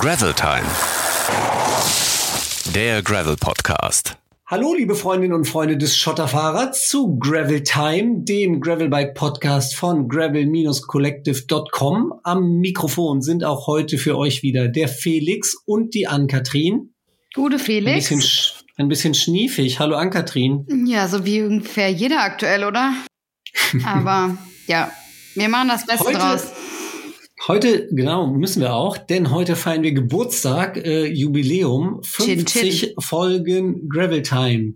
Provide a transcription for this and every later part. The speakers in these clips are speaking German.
Gravel Time. Der Gravel Podcast. Hallo, liebe Freundinnen und Freunde des Schotterfahrers zu Gravel Time, dem Gravelbike Podcast von gravel-collective.com. Am Mikrofon sind auch heute für euch wieder der Felix und die Ann-Kathrin. Gute Ein Felix. bisschen, sch- ein bisschen schniefig. Hallo Ann-Kathrin. Ja, so wie ungefähr jeder aktuell, oder? Aber ja, wir machen das Beste Heute- draus. Heute, genau, müssen wir auch, denn heute feiern wir Geburtstag, äh, Jubiläum, Chin, 50 Folgen Gravel Time.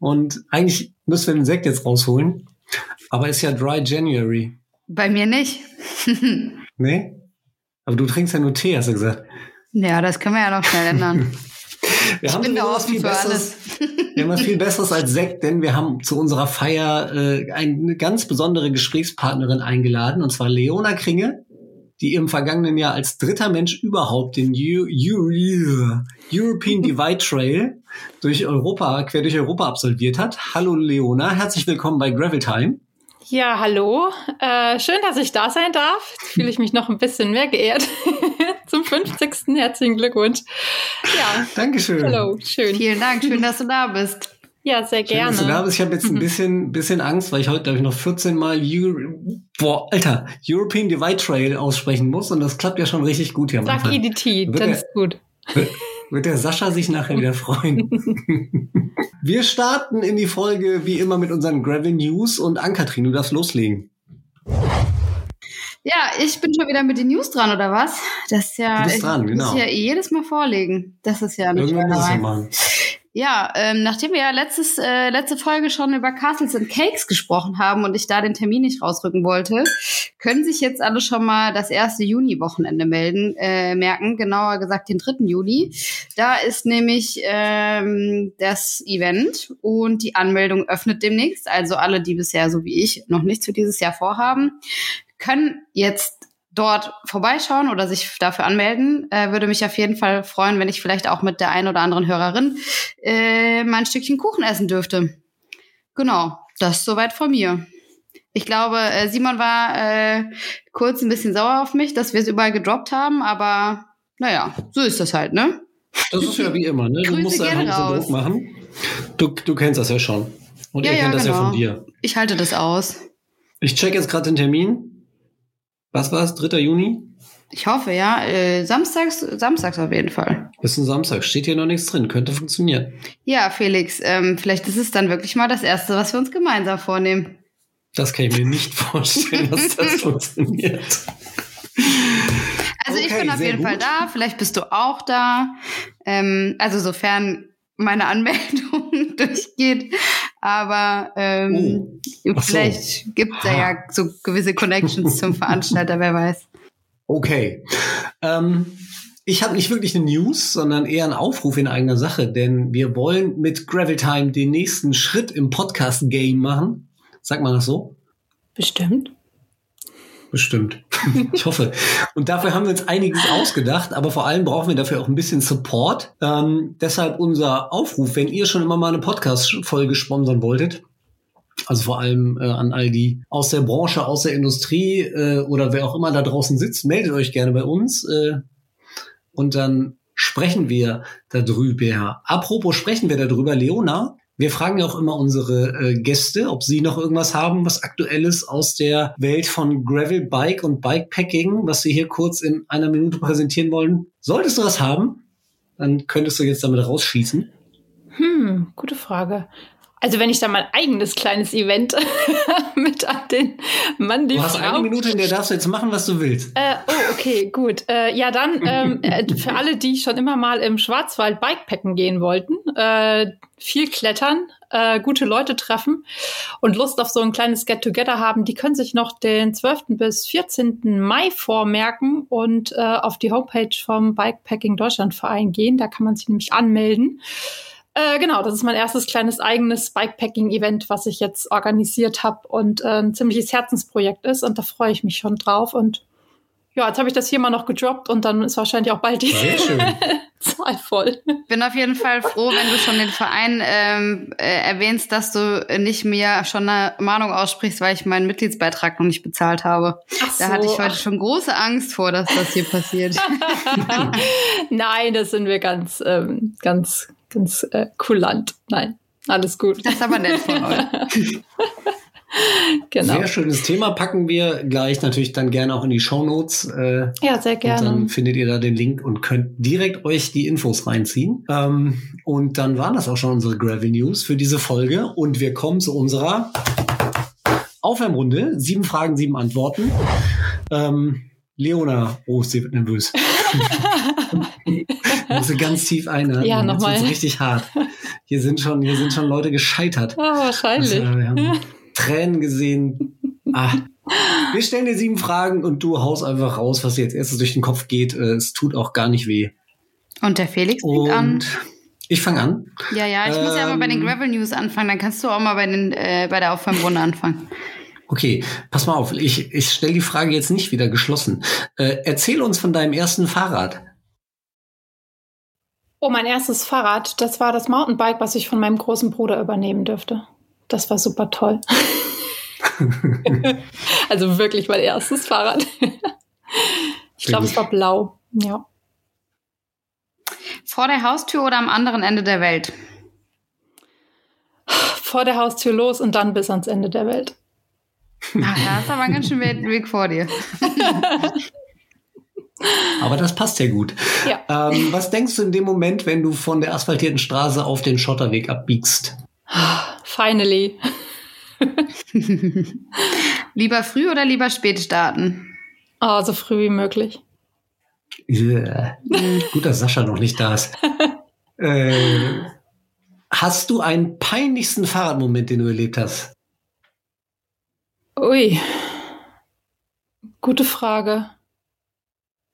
Und eigentlich müssen wir den Sekt jetzt rausholen, aber ist ja Dry January, Bei mir nicht. ne? Aber du trinkst ja nur Tee, hast du gesagt. ja, das können wir ja noch schnell ändern. Wir Ich bin da offen für alles. Wir haben was viel Besseres als Sekt, denn wir haben zu unserer Feier äh, eine ganz besondere Gesprächspartnerin eingeladen, und zwar Leona Kringe, die im vergangenen Jahr als dritter Mensch überhaupt den Eu Eu European Divide Trail durch Europa, quer durch Europa absolviert hat. Hallo Leona, herzlich willkommen bei Gravel Time. Ja, hallo. Äh, schön, dass ich da sein darf. Jetzt fühle ich mich noch ein bisschen mehr geehrt. Zum 50. Herzlichen Glückwunsch. Ja, Dankeschön. hallo, schön. Vielen Dank, schön, dass du da bist. Ja, sehr Schön, dass du da gerne. bist. Ich habe jetzt ein bisschen, bisschen Angst, weil ich heute, glaube ich, noch 14 Mal Euro boah, Alter, European Divide Trail aussprechen muss und das klappt ja schon richtig gut hier am Sag. EDT, dann der- ist gut. Wird der Sascha sich nachher wieder freuen. Wir starten in die Folge wie immer mit unseren Gravel News und Ankatrin, du darfst loslegen. Ja, ich bin schon wieder mit den News dran, oder was? Das ist ja, Du bist ich dran, muss genau. ja jedes Mal vorlegen. Das ist ja eine Irgendwann muss es ja Schweinerei. machen. Ja, ähm, nachdem wir ja letztes, äh, letzte Folge schon über Castles and Cakes gesprochen haben und ich da den Termin nicht rausrücken wollte, können sich jetzt alle schon mal das erste Juni-Wochenende melden, äh, merken, genauer gesagt den 3. Juni. Da ist nämlich ähm, das Event und die Anmeldung öffnet demnächst. Also alle, die bisher so wie ich noch nichts für dieses Jahr vorhaben, können jetzt dort vorbeischauen oder sich dafür anmelden. Äh, würde mich auf jeden Fall freuen, wenn ich vielleicht auch mit der einen oder anderen Hörerin äh, mal ein Stückchen Kuchen essen dürfte. Genau, das soweit von mir. Ich glaube, äh, Simon war äh, kurz ein bisschen sauer auf mich, dass wir es überall gedroppt haben, aber naja, so ist das halt, ne? Das ist ja wie immer, ne? Du Grüße musst einfach ein bisschen. Druck machen. Du, du kennst das ja schon. Und Ja, ihr ja, kennt das ja genau. von dir. Ich halte das aus. Ich check jetzt gerade den Termin. Was war es? 3. Juni? Ich hoffe, ja. Äh, samstags, samstags auf jeden Fall. Ist ein Samstag. Steht hier noch nichts drin. Könnte funktionieren. Ja, Felix, ähm, vielleicht ist es dann wirklich mal das Erste, was wir uns gemeinsam vornehmen. Das kann ich mir nicht vorstellen, dass das funktioniert. Also ich Okay, bin auf jeden Fall gut. da, vielleicht bist du auch da. Ähm, also sofern meine Anmeldung durchgeht. Aber ähm, so. vielleicht gibt es da ja so gewisse Connections zum Veranstalter, wer weiß. Okay. Ähm, ich habe nicht wirklich eine News, sondern eher einen Aufruf in eigener Sache, denn wir wollen mit Gravel Time den nächsten Schritt im Podcast-Game machen. Sagt man das so? Bestimmt. Bestimmt. Ich hoffe. Und dafür haben wir uns einiges ausgedacht, aber vor allem brauchen wir dafür auch ein bisschen Support. Ähm, deshalb unser Aufruf, wenn ihr schon immer mal eine Podcast-Folge sponsern wolltet, also vor allem äh, an all die aus der Branche, aus der Industrie äh, oder wer auch immer da draußen sitzt, meldet euch gerne bei uns äh, und dann sprechen wir darüber. Apropos sprechen wir darüber, Leona. Wir fragen ja auch immer unsere äh, Gäste, ob sie noch irgendwas haben, was aktuelles aus der Welt von Gravel Bike und Bikepacking, was sie hier kurz in einer Minute präsentieren wollen. Solltest du was haben, dann könntest du jetzt damit rausschießen. Hm, gute Frage. Also wenn ich da mein eigenes kleines Event mit an den Mann, die Du hast Frau. eine Minute, in der darfst du jetzt machen, was du willst. Äh, oh, okay, gut. Äh, ja, dann ähm, äh, für alle, die schon immer mal im Schwarzwald Bikepacken gehen wollten, äh, viel klettern, äh, gute Leute treffen und Lust auf so ein kleines Get-Together haben, die können sich noch den 12. bis 14. Mai vormerken und äh, auf die Homepage vom Bikepacking Deutschland Verein gehen. Da kann man sich nämlich anmelden. Äh, genau, das ist mein erstes kleines eigenes Bikepacking-Event, was ich jetzt organisiert habe und äh, ein ziemliches Herzensprojekt ist. Und da freue ich mich schon drauf. Und ja, jetzt habe ich das hier mal noch gedroppt und dann ist wahrscheinlich auch bald die Sehr schön. Zahl voll. Bin auf jeden Fall froh, wenn du schon den Verein ähm, äh, erwähnst, dass du nicht mir schon eine Mahnung aussprichst, weil ich meinen Mitgliedsbeitrag noch nicht bezahlt habe. Ach Da hatte ich heute schon große Angst vor, dass das hier passiert. Nein, das sind wir ganz, ähm, ganz, ganz äh, kulant. Nein, alles gut. Das ist aber nett von euch. genau. Sehr schönes Thema. Packen wir gleich natürlich dann gerne auch in die Shownotes. Äh, Ja, sehr Und dann gerne. findet ihr da den Link und könnt direkt euch die Infos reinziehen. Ähm, und dann waren das auch schon unsere Gravel News für diese Folge. Und wir kommen zu unserer Aufwärmrunde. Sieben Fragen, sieben Antworten. Ähm, Leona, oh, sie wird nervös. Muss sie ganz tief einatmen. Ja, nochmal. richtig hart. Hier sind schon, hier sind schon Leute gescheitert. Ah, wahrscheinlich. Also, wir haben Tränen gesehen. Ah. Wir stellen dir sieben Fragen und du haust einfach raus, was dir jetzt erstes durch den Kopf geht. Äh, Es tut auch gar nicht weh. Und der Felix fängt an. Und ich fange an. Ja, ja, ich muss ja mal bei den Ähm, Gravel News anfangen, dann kannst du auch mal bei, den, äh, bei der Aufwärmrunde anfangen. Okay, pass mal auf. Ich, ich stelle die Frage jetzt nicht wieder geschlossen. Äh, erzähl uns von deinem ersten Fahrrad. Oh, mein erstes Fahrrad, das war das Mountainbike, was ich von meinem großen Bruder übernehmen dürfte. Das war super toll. also wirklich mein erstes Fahrrad. ich glaube, es war blau. Ja. Vor der Haustür oder am anderen Ende der Welt? Vor der Haustür los und dann bis ans Ende der Welt. Ach, da ist aber ein ganz schön Weg vor dir. Aber das passt ja gut. Ja. Ähm, was denkst du in dem Moment, wenn du von der asphaltierten Straße auf den Schotterweg abbiegst? Finally. lieber früh oder lieber spät starten? Oh, so früh wie möglich. Yeah. Gut, dass Sascha noch nicht da ist. äh, hast du einen peinlichsten Fahrradmoment, den du erlebt hast? Ui. Gute Frage.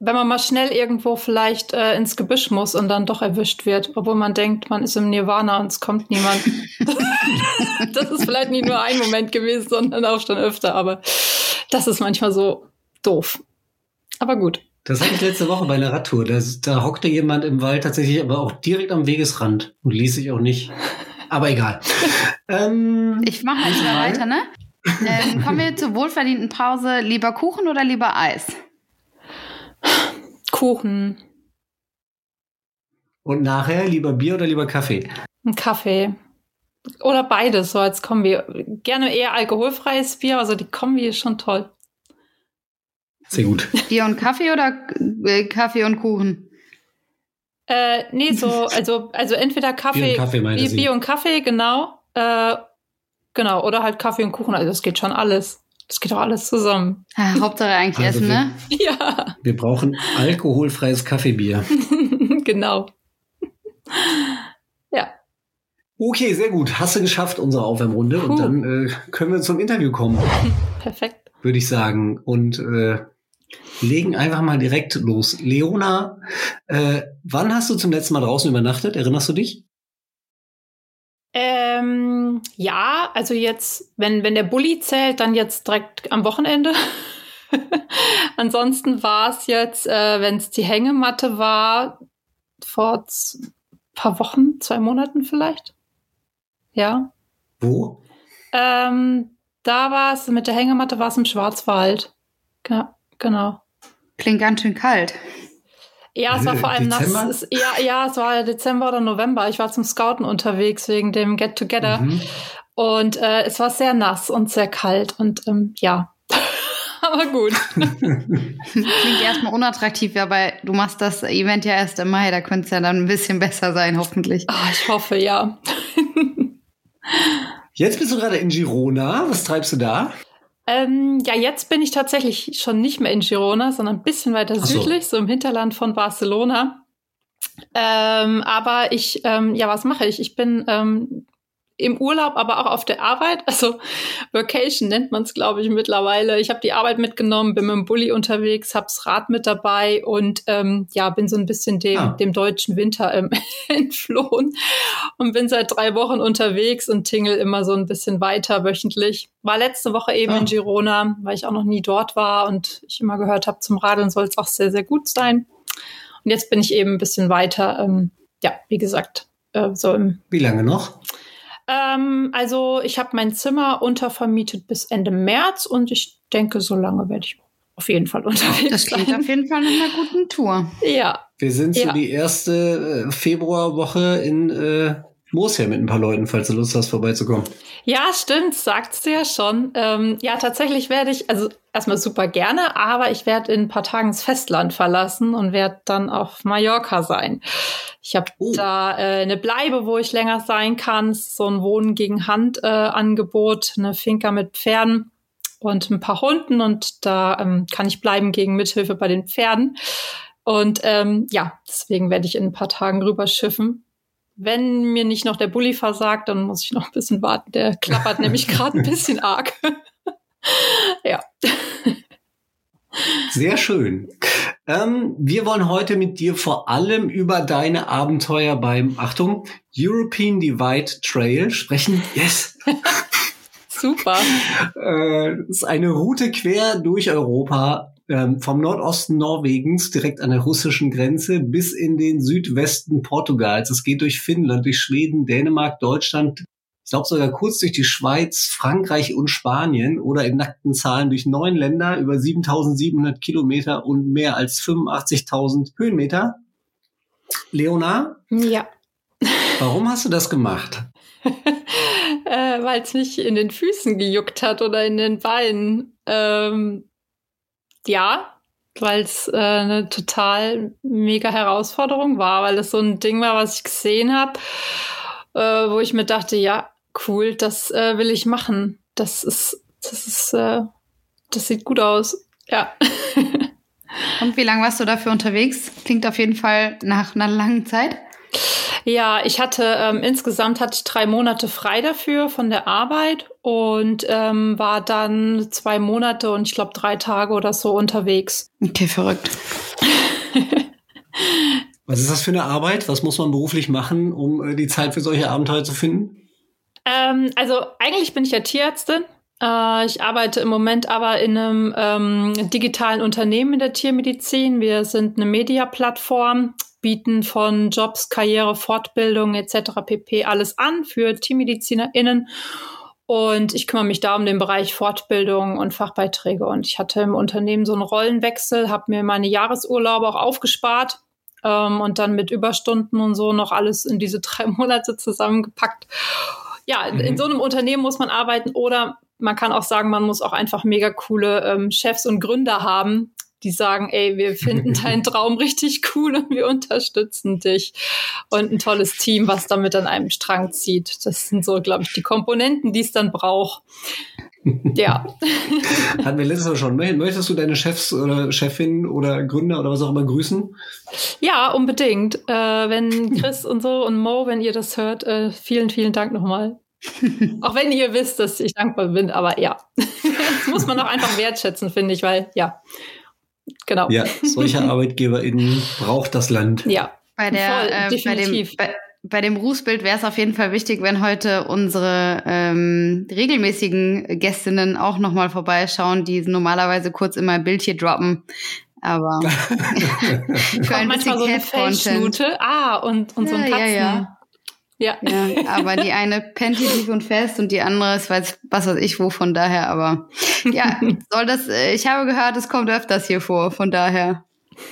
Wenn man mal schnell irgendwo vielleicht äh, ins Gebüsch muss und dann doch erwischt wird, obwohl man denkt, man ist im Nirvana und es kommt niemand. das ist vielleicht nicht nur ein Moment gewesen, sondern auch schon öfter, aber das ist manchmal so doof. Aber gut. Das hatte ich letzte Woche bei einer Radtour. Da, da hockte jemand im Wald tatsächlich, aber auch direkt am Wegesrand und ließ sich auch nicht. Aber egal. ähm, Ich mache mal wieder weiter, ne? Ähm, kommen wir zur wohlverdienten Pause. Lieber Kuchen oder lieber Eis? Kuchen, und nachher lieber Bier oder lieber Kaffee? ein Kaffee. Oder beides, so als Kombi. Gerne eher alkoholfreies Bier, also die Kombi ist schon toll. Sehr gut. Bier und Kaffee oder äh, Kaffee und Kuchen? Äh, nee, so, also, also entweder Kaffee, Bier und Kaffee Bier. Bier und Kaffee, genau. Äh, genau, oder halt Kaffee und Kuchen. Also das geht schon alles. Das geht doch alles zusammen. Ah, Hauptsache eigentlich Also essen, wir- ne? Ja, Wir brauchen alkoholfreies Kaffeebier. genau. Ja, Okay, sehr gut. Hast du geschafft, unsere Aufwärmrunde. Und Puh. dann äh, können wir zum Interview kommen, perfekt. würde ich sagen. Und äh, legen einfach mal direkt los. Leona, äh, wann hast du zum letzten Mal draußen übernachtet? Erinnerst du dich? Ähm, ja, also jetzt, wenn, wenn der Bulli zählt, dann jetzt direkt am Wochenende. Ansonsten war es jetzt, äh, wenn es die Hängematte war, vor z- paar Wochen, zwei Monaten vielleicht. Ja. Wo? Ähm, da war es, mit der Hängematte war es im Schwarzwald. Ja, genau. Klingt ganz schön kalt. Ja, es war Äh, vor allem Dezember? nass. Es, ja, ja, es war Dezember oder November. Ich war zum Scouten unterwegs wegen dem Get Together. Mhm. Und äh, es war sehr nass und sehr kalt. Und ähm, ja, aber gut. Klingt erstmal unattraktiv, aber du machst das Event ja erst im Mai, da könnte es ja dann ein bisschen besser sein, hoffentlich. Ah, ich hoffe, ja. Jetzt bist du gerade in Girona. Was treibst du da? Ähm, ja, jetzt bin ich tatsächlich schon nicht mehr in Girona, sondern ein bisschen weiter so. südlich, so im Hinterland von Barcelona. Ähm, aber ich, ähm, ja, was mache ich? Ich bin ähm, im Urlaub, aber auch auf der Arbeit. Also Vacation nennt man es, glaube ich, mittlerweile. Ich habe die Arbeit mitgenommen, bin mit dem Bulli unterwegs, hab's Rad mit dabei und ähm, ja, bin so ein bisschen dem, Ah. dem deutschen Winter ähm, entflohen und bin seit drei Wochen unterwegs und tingel immer so ein bisschen weiter wöchentlich. War letzte Woche eben Ah. in Girona, weil ich auch noch nie dort war und ich immer gehört habe, zum Radeln soll es auch sehr, sehr gut sein. Und jetzt bin ich eben ein bisschen weiter, ähm, ja, wie gesagt, äh, so im Wie lange noch? Ähm, also ich habe mein Zimmer untervermietet bis Ende März und ich denke, so lange werde ich auf jeden Fall unterwegs Das klingt sein. auf jeden Fall nach einer guten Tour. Ja, Wir sind so Ja. die erste äh, Februarwoche in äh, Moosja mit ein paar Leuten, falls du Lust hast, vorbeizukommen. Ja, stimmt, sagst du ja schon. Ähm, ja, tatsächlich werde ich, also erstmal super gerne, aber ich werde in ein paar Tagen das Festland verlassen und werde dann auf Mallorca sein. Ich habe Oh. da äh, eine Bleibe, wo ich länger sein kann, so ein Wohnen gegen Hand äh, Angebot, eine Finca mit Pferden und ein paar Hunden und da ähm, kann ich bleiben gegen Mithilfe bei den Pferden. Und ähm, ja, deswegen werde ich in ein paar Tagen rüberschiffen. Wenn mir nicht noch der Bulli versagt, dann muss ich noch ein bisschen warten. Der klappert nämlich gerade ein bisschen arg. ja. Sehr schön. Ähm, wir wollen heute mit dir vor allem über deine Abenteuer beim, Achtung, European Divide Trail sprechen. Yes! Super. Äh, das ist eine Route quer durch Europa, ähm, vom Nordosten Norwegens, direkt an der russischen Grenze, bis in den Südwesten Portugals. Es geht durch Finnland, durch Schweden, Dänemark, Deutschland, ich glaube sogar kurz durch die Schweiz, Frankreich und Spanien oder in nackten Zahlen durch neun Länder, über 7700 Kilometer und mehr als 85.000 Höhenmeter. Leona, Ja. warum hast du das gemacht? äh, Weil es mich in den Füßen gejuckt hat oder in den Beinen. Ähm, ja, weil es äh, eine total mega Herausforderung war, weil es so ein Ding war, was ich gesehen habe, äh, wo ich mir dachte, ja, cool, das äh, will ich machen. Das ist, das ist, äh, das sieht gut aus. Ja. Und wie lange warst du dafür unterwegs? Klingt auf jeden Fall nach einer langen Zeit. Ja, ich hatte ähm, insgesamt hatte ich drei Monate frei dafür von der Arbeit und ähm, war dann zwei Monate und ich glaube drei Tage oder so unterwegs. Okay, verrückt. Was ist das für eine Arbeit? Was muss man beruflich machen, um äh, die Zeit für solche Abenteuer zu finden? Ähm, also eigentlich bin ich ja Tierärztin. Äh, ich arbeite im Moment aber in einem ähm, digitalen Unternehmen in der Tiermedizin. Wir sind eine Media-Plattform, bieten von Jobs, Karriere, Fortbildung etc. pp. alles an für TiermedizinerInnen. Und ich kümmere mich da um den Bereich Fortbildung und Fachbeiträge. Und ich hatte im Unternehmen so einen Rollenwechsel, habe mir meine Jahresurlaube auch aufgespart ähm, und dann mit Überstunden und so noch alles in diese drei Monate zusammengepackt. Ja, in, in Mhm. so einem Unternehmen muss man arbeiten oder man kann auch sagen, man muss auch einfach mega coole ähm, Chefs und Gründer haben, die sagen, ey, wir finden deinen Traum richtig cool und wir unterstützen dich. Und ein tolles Team, was damit an einem Strang zieht. Das sind so, glaube ich, die Komponenten, die es dann braucht. Ja. Hatten wir letztes Mal schon. Mö- Möchtest du deine Chefs oder Chefin oder Gründer oder was auch immer grüßen? Ja, unbedingt. Äh, wenn Chris und so und Mo, wenn ihr das hört, äh, vielen, vielen Dank nochmal. auch wenn ihr wisst, dass ich dankbar bin, aber ja. das muss man auch einfach wertschätzen, finde ich, weil, ja. Genau. Ja, solche ArbeitgeberInnen braucht das Land. Ja. Bei, der, Voll, äh, bei, dem, definitiv. bei, bei dem Berufsbild wäre es auf jeden Fall wichtig, wenn heute unsere ähm, regelmäßigen Gästinnen auch nochmal vorbeischauen, die normalerweise kurz immer ein Bild hier droppen. Aber für ein Kommt manchmal so eine. Fellschnute. Ah, und, und so ein Ja, Katzen. ja, ja. Ja. Ja, aber die eine pennt hier tief und fest und die andere ist weiß was weiß ich wo, von daher, aber ja, soll das, äh, ich habe gehört, es kommt öfters hier vor, von daher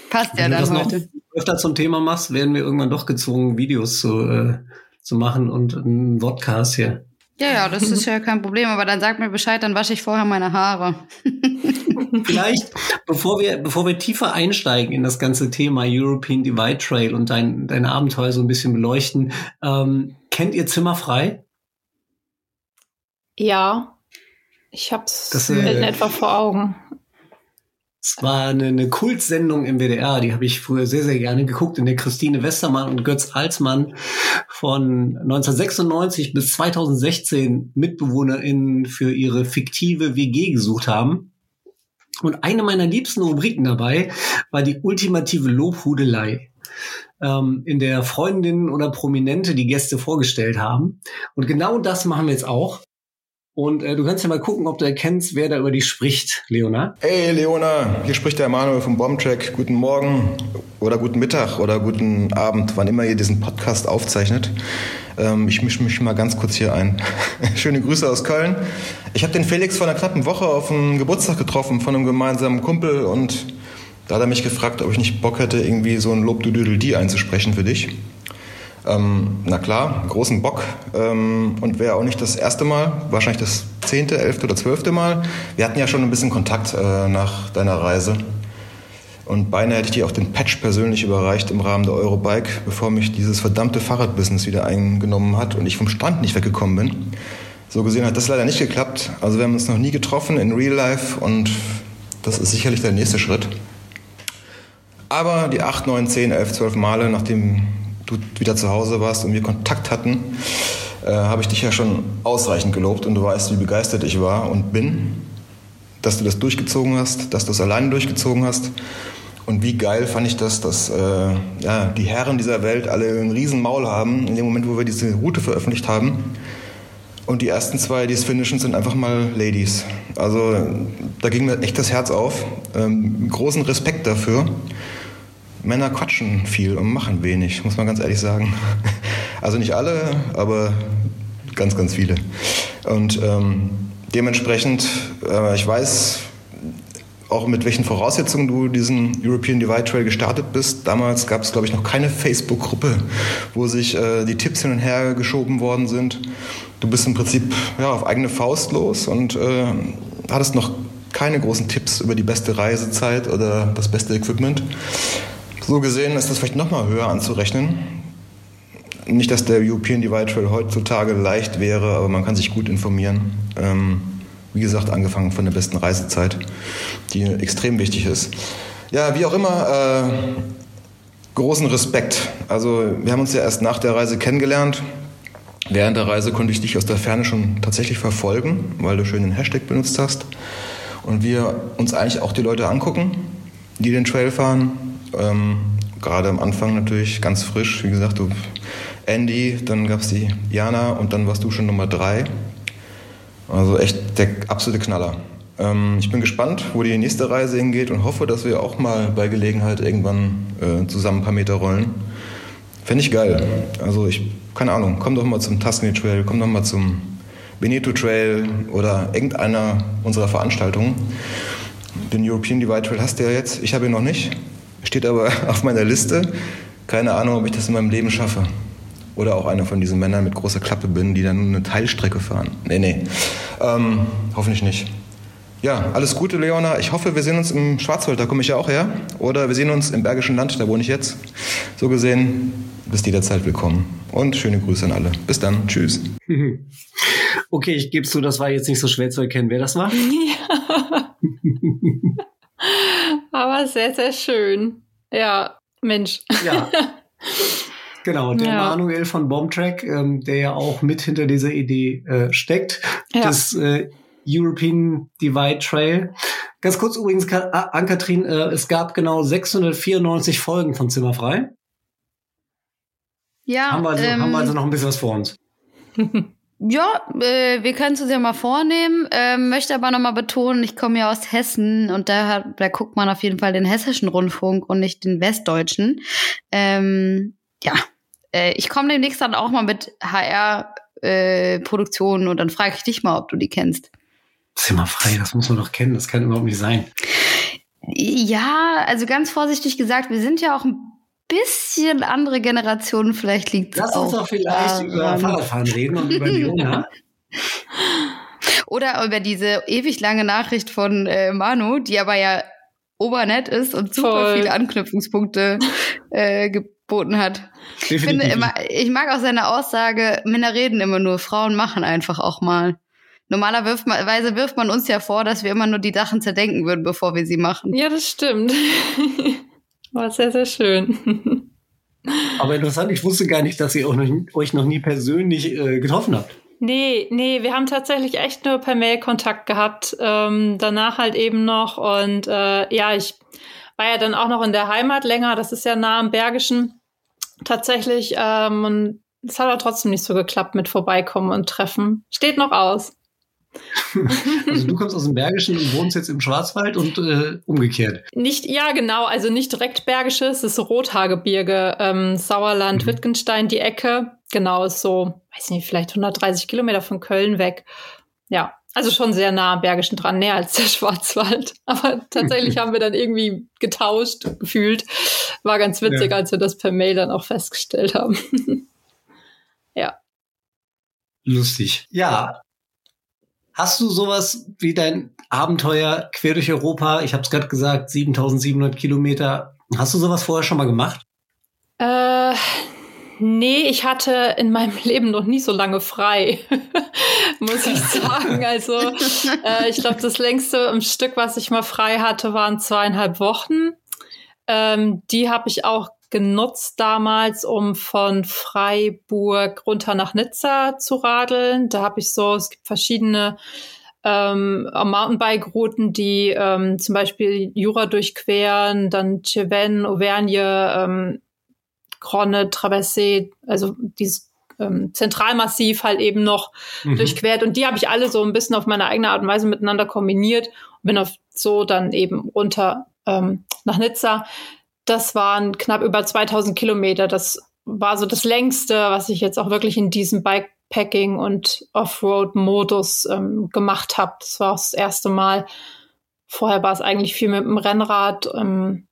passt ja Wenn du das dann noch heute. öfter zum Thema machst, werden wir irgendwann doch gezwungen, Videos zu, äh, zu machen und einen Podcast hier. Ja, ja, das ist ja kein Problem, aber dann sag mir Bescheid, dann wasche ich vorher meine Haare. Vielleicht, bevor wir, bevor wir tiefer einsteigen in das ganze Thema European Divide Trail und dein, deine Abenteuer so ein bisschen beleuchten, ähm, kennt ihr Zimmer frei? Ja. Ich hab's Das, in äh, etwa vor Augen. Es war eine, eine Kultsendung im WDR, die habe ich früher sehr, sehr gerne geguckt, in der Christine Westermann und Götz Alsmann von 1996 bis 2016 MitbewohnerInnen für ihre fiktive WG gesucht haben. Und eine meiner liebsten Rubriken dabei war die ultimative Lobhudelei, ähm, in der Freundinnen oder Prominente die Gäste vorgestellt haben. Und genau das machen wir jetzt auch. Und äh, du kannst ja mal gucken, ob du erkennst, wer da über dich spricht, Leona. Hey Leona, hier spricht der Manuel vom Bombtrack. Guten Morgen oder guten Mittag oder guten Abend, wann immer ihr diesen Podcast aufzeichnet. Ähm, ich mische mich mal ganz kurz hier ein. Schöne Grüße aus Köln. Ich habe den Felix vor einer knappen Woche auf einem Geburtstag getroffen von einem gemeinsamen Kumpel und da hat er mich gefragt, ob ich nicht Bock hätte, irgendwie so ein Lob du Düdel die einzusprechen für dich. Ähm, na klar, großen Bock. Ähm, und wäre auch nicht das erste Mal, wahrscheinlich das zehnte, elfte oder zwölfte Mal. Wir hatten ja schon ein bisschen Kontakt äh, nach deiner Reise. Und beinahe hätte ich dir auch den Patch persönlich überreicht im Rahmen der Eurobike, bevor mich dieses verdammte Fahrradbusiness wieder eingenommen hat und ich vom Strand nicht weggekommen bin. So gesehen hat das leider nicht geklappt. Also wir haben uns noch nie getroffen in Real Life und das ist sicherlich der nächste Schritt. Aber die 8, 9, 10, 11, 12 Male, nachdem du wieder zu Hause warst und wir Kontakt hatten, äh, habe ich dich ja schon ausreichend gelobt und du weißt, wie begeistert ich war und bin, dass du das durchgezogen hast, dass du es alleine durchgezogen hast. Und wie geil fand ich das, dass äh, ja, die Herren dieser Welt alle einen riesen Maul haben, in dem Moment, wo wir diese Route veröffentlicht haben. Und die ersten zwei, die es finishen, sind einfach mal Ladies. Also da ging mir echt das Herz auf. Ähm, großen Respekt dafür. Männer quatschen viel und machen wenig, muss man ganz ehrlich sagen. Also nicht alle, aber ganz, ganz viele. Und ähm, dementsprechend, äh, ich weiß auch mit welchen Voraussetzungen du diesen European Divide Trail gestartet bist. Damals gab es, glaube ich, noch keine Facebook-Gruppe, wo sich äh, die Tipps hin und her geschoben worden sind. Du bist im Prinzip ja, auf eigene Faust los und äh, hattest noch keine großen Tipps über die beste Reisezeit oder das beste Equipment. So gesehen ist das vielleicht nochmal höher anzurechnen. Nicht, dass der European Divide Trail heutzutage leicht wäre, aber man kann sich gut informieren. Ähm, wie gesagt, angefangen von der besten Reisezeit, die extrem wichtig ist. Ja, wie auch immer, äh, großen Respekt. Also wir haben uns ja erst nach der Reise kennengelernt. Während der Reise konnte ich dich aus der Ferne schon tatsächlich verfolgen, weil du schön den Hashtag benutzt hast. Und wir uns eigentlich auch die Leute angucken, die den Trail fahren, ähm, Gerade am Anfang natürlich ganz frisch, wie gesagt, du Andy, dann gab es die Jana und dann warst du schon Nummer drei. Also echt der absolute Knaller. Ähm, ich bin gespannt, wo die nächste Reise hingeht und hoffe, dass wir auch mal bei Gelegenheit irgendwann äh, zusammen ein paar Meter rollen. Fände ich geil. Also ich, keine Ahnung, komm doch mal zum Tuscany Trail, komm doch mal zum Veneto Trail oder irgendeiner unserer Veranstaltungen. Den European Divide Trail hast du ja jetzt, ich habe ihn noch nicht. Steht aber auf meiner Liste. Keine Ahnung, ob ich das in meinem Leben schaffe. Oder auch einer von diesen Männern mit großer Klappe bin, die dann eine Teilstrecke fahren. Nee, nee. Ähm, hoffentlich nicht. Ja, alles Gute, Leona. Ich hoffe, wir sehen uns im Schwarzwald, da komme ich ja auch her. Oder wir sehen uns im Bergischen Land, da wohne ich jetzt. So gesehen, bist jederzeit willkommen. Und schöne Grüße an alle. Bis dann. Tschüss. Okay, ich gebe zu, das war jetzt nicht so schwer zu erkennen, wer das war. Ja. Aber sehr, sehr schön. Ja, Mensch. Ja. Genau, der ja. Manuel von Bombtrack, ähm, der ja auch mit hinter dieser Idee äh, steckt, ja. das äh, European Divide Trail. Ganz kurz übrigens an Kathrin, äh, es gab genau 694 Folgen von Zimmerfrei. Ja. Haben wir also, ähm, haben wir also noch ein bisschen was vor uns. Ja, äh, wir können es uns ja mal vornehmen. Ähm, möchte aber noch mal betonen, ich komme ja aus Hessen und da, da guckt man auf jeden Fall den hessischen Rundfunk und nicht den westdeutschen. Ähm, ja, äh, ich komme demnächst dann auch mal mit HR-Produktionen äh, und dann frage ich dich mal, ob du die kennst. Zimmerfrei, das muss man doch kennen, das kann überhaupt nicht sein. Ja, also ganz vorsichtig gesagt, wir sind ja auch ein bisschen andere Generationen, vielleicht liegt es Lass uns doch vielleicht daran. über Fahrradfahren reden und über die Jona. Oder über diese ewig lange Nachricht von äh, Manu, die aber ja obernett ist und super Voll. viele Anknüpfungspunkte äh, geboten hat. Ich, finde immer, ich mag auch seine Aussage, Männer reden immer nur, Frauen machen einfach auch mal. Normalerweise wirft man uns ja vor, dass wir immer nur die Sachen zerdenken würden, bevor wir sie machen. Ja, das stimmt. War sehr, sehr schön. Aber interessant, ich wusste gar nicht, dass ihr noch, euch noch nie persönlich äh, getroffen habt. Nee, nee, wir haben tatsächlich echt nur per Mail Kontakt gehabt. Ähm, danach halt eben noch. Und äh, ja, ich war ja dann auch noch in der Heimat länger. Das ist ja nah am Bergischen tatsächlich. Ähm, und es hat aber trotzdem nicht so geklappt mit Vorbeikommen und Treffen. Steht noch aus. Also du kommst aus dem Bergischen und wohnst jetzt im Schwarzwald und äh, umgekehrt. Nicht, ja, genau, also nicht direkt Bergisches, es ist Rothaargebirge, ähm, Sauerland, mhm. Wittgenstein, die Ecke. Genau, ist so, weiß nicht, vielleicht 130 Kilometer von Köln weg. Ja, also schon sehr nah am Bergischen dran, näher als der Schwarzwald. Aber tatsächlich haben wir dann irgendwie getauscht, gefühlt. War ganz witzig, ja. als wir das per Mail dann auch festgestellt haben. ja. Lustig. Ja, Hast du sowas wie dein Abenteuer quer durch Europa? Ich habe es gerade gesagt, 7700 Kilometer. Hast du sowas vorher schon mal gemacht? Äh, nee, ich hatte in meinem Leben noch nie so lange frei, muss ich sagen. Also äh, ich glaube, das längste Stück, was ich mal frei hatte, waren zweieinhalb Wochen. Ähm, die habe ich auch genutzt damals, um von Freiburg runter nach Nizza zu radeln. Da habe ich so, es gibt verschiedene ähm, Mountainbike-Routen, die ähm, zum Beispiel Jura durchqueren, dann Cevennes, Auvergne, ähm, Gronne, Traversée, also dieses ähm, Zentralmassiv halt eben noch mhm. durchquert. Und die habe ich alle so ein bisschen auf meine eigene Art und Weise miteinander kombiniert und bin auf so dann eben runter ähm, nach Nizza das waren knapp über 2000 Kilometer. Das war so das längste, was ich jetzt auch wirklich in diesem Bikepacking und Offroad-Modus ähm, gemacht habe. Das war auch das erste Mal. Vorher war es eigentlich viel mit dem Rennrad, ähm,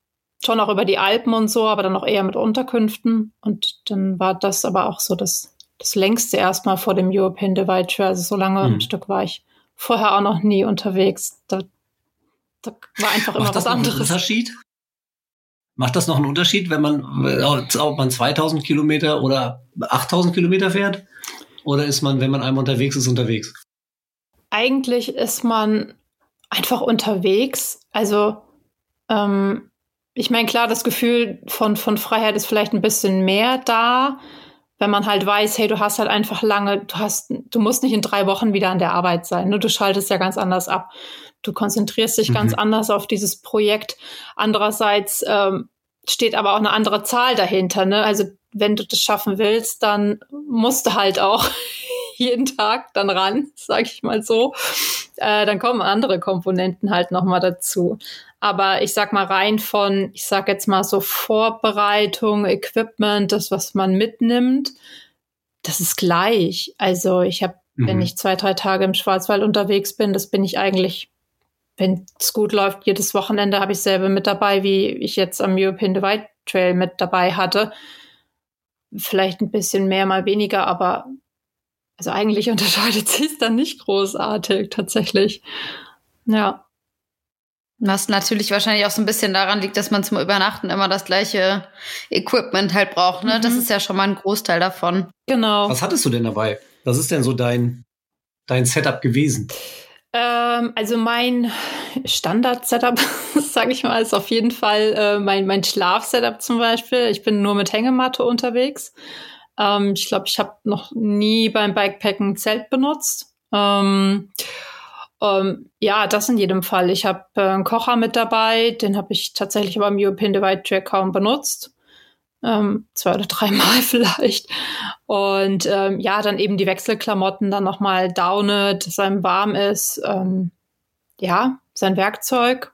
schon auch über die Alpen und so, aber dann auch eher mit Unterkünften. Und dann war das aber auch so das, das längste erstmal vor dem European Divide Trail. Also so lange mhm. ein Stück war ich vorher auch noch nie unterwegs. Da, da war einfach immer Macht was anderes. Unterschied? Macht das noch einen Unterschied, wenn man, ob man 2000 Kilometer oder 8000 Kilometer fährt? Oder ist man, wenn man einmal unterwegs ist, unterwegs? Eigentlich ist man einfach unterwegs. Also, ähm, ich meine, klar, das Gefühl von, von Freiheit ist vielleicht ein bisschen mehr da, wenn man halt weiß, hey, du hast halt einfach lange, du hast, du musst nicht in drei Wochen wieder an der Arbeit sein. Ne? Du schaltest ja ganz anders ab. Du konzentrierst dich mhm. ganz anders auf dieses Projekt. Andererseits ähm, steht aber auch eine andere Zahl dahinter. Ne? Also wenn du das schaffen willst, dann musst du halt auch jeden Tag dann ran, sag ich mal so. Äh, dann kommen andere Komponenten halt nochmal dazu. Aber ich sag mal rein von, ich sag jetzt mal so Vorbereitung, Equipment, das, was man mitnimmt, das ist gleich. Also ich habe, mhm. wenn ich zwei, drei Tage im Schwarzwald unterwegs bin, das bin ich eigentlich wenn es gut läuft, jedes Wochenende habe ich selber mit dabei, wie ich jetzt am European Divide Trail mit dabei hatte. Vielleicht ein bisschen mehr, mal weniger, aber also eigentlich unterscheidet sich es dann nicht großartig tatsächlich. Ja. Was natürlich wahrscheinlich auch so ein bisschen daran liegt, dass man zum Übernachten immer das gleiche Equipment halt braucht. Ne? Mhm. Das ist ja schon mal ein Großteil davon. Genau. Was hattest du denn dabei? Was ist denn so dein, dein Setup gewesen? Ähm, also mein Standard-Setup, sage ich mal, ist auf jeden Fall äh, mein, mein Schlaf-Setup zum Beispiel. Ich bin nur mit Hängematte unterwegs. Ähm, ich glaube, ich habe noch nie beim Bikepacken ein Zelt benutzt. Ähm, ähm, ja, das in jedem Fall. Ich habe äh, einen Kocher mit dabei, den habe ich tatsächlich beim European Divide Track kaum benutzt ähm, zwei oder dreimal vielleicht. Und ähm, ja, dann eben die Wechselklamotten dann nochmal downe, dass einem warm ist. Ähm, ja, sein Werkzeug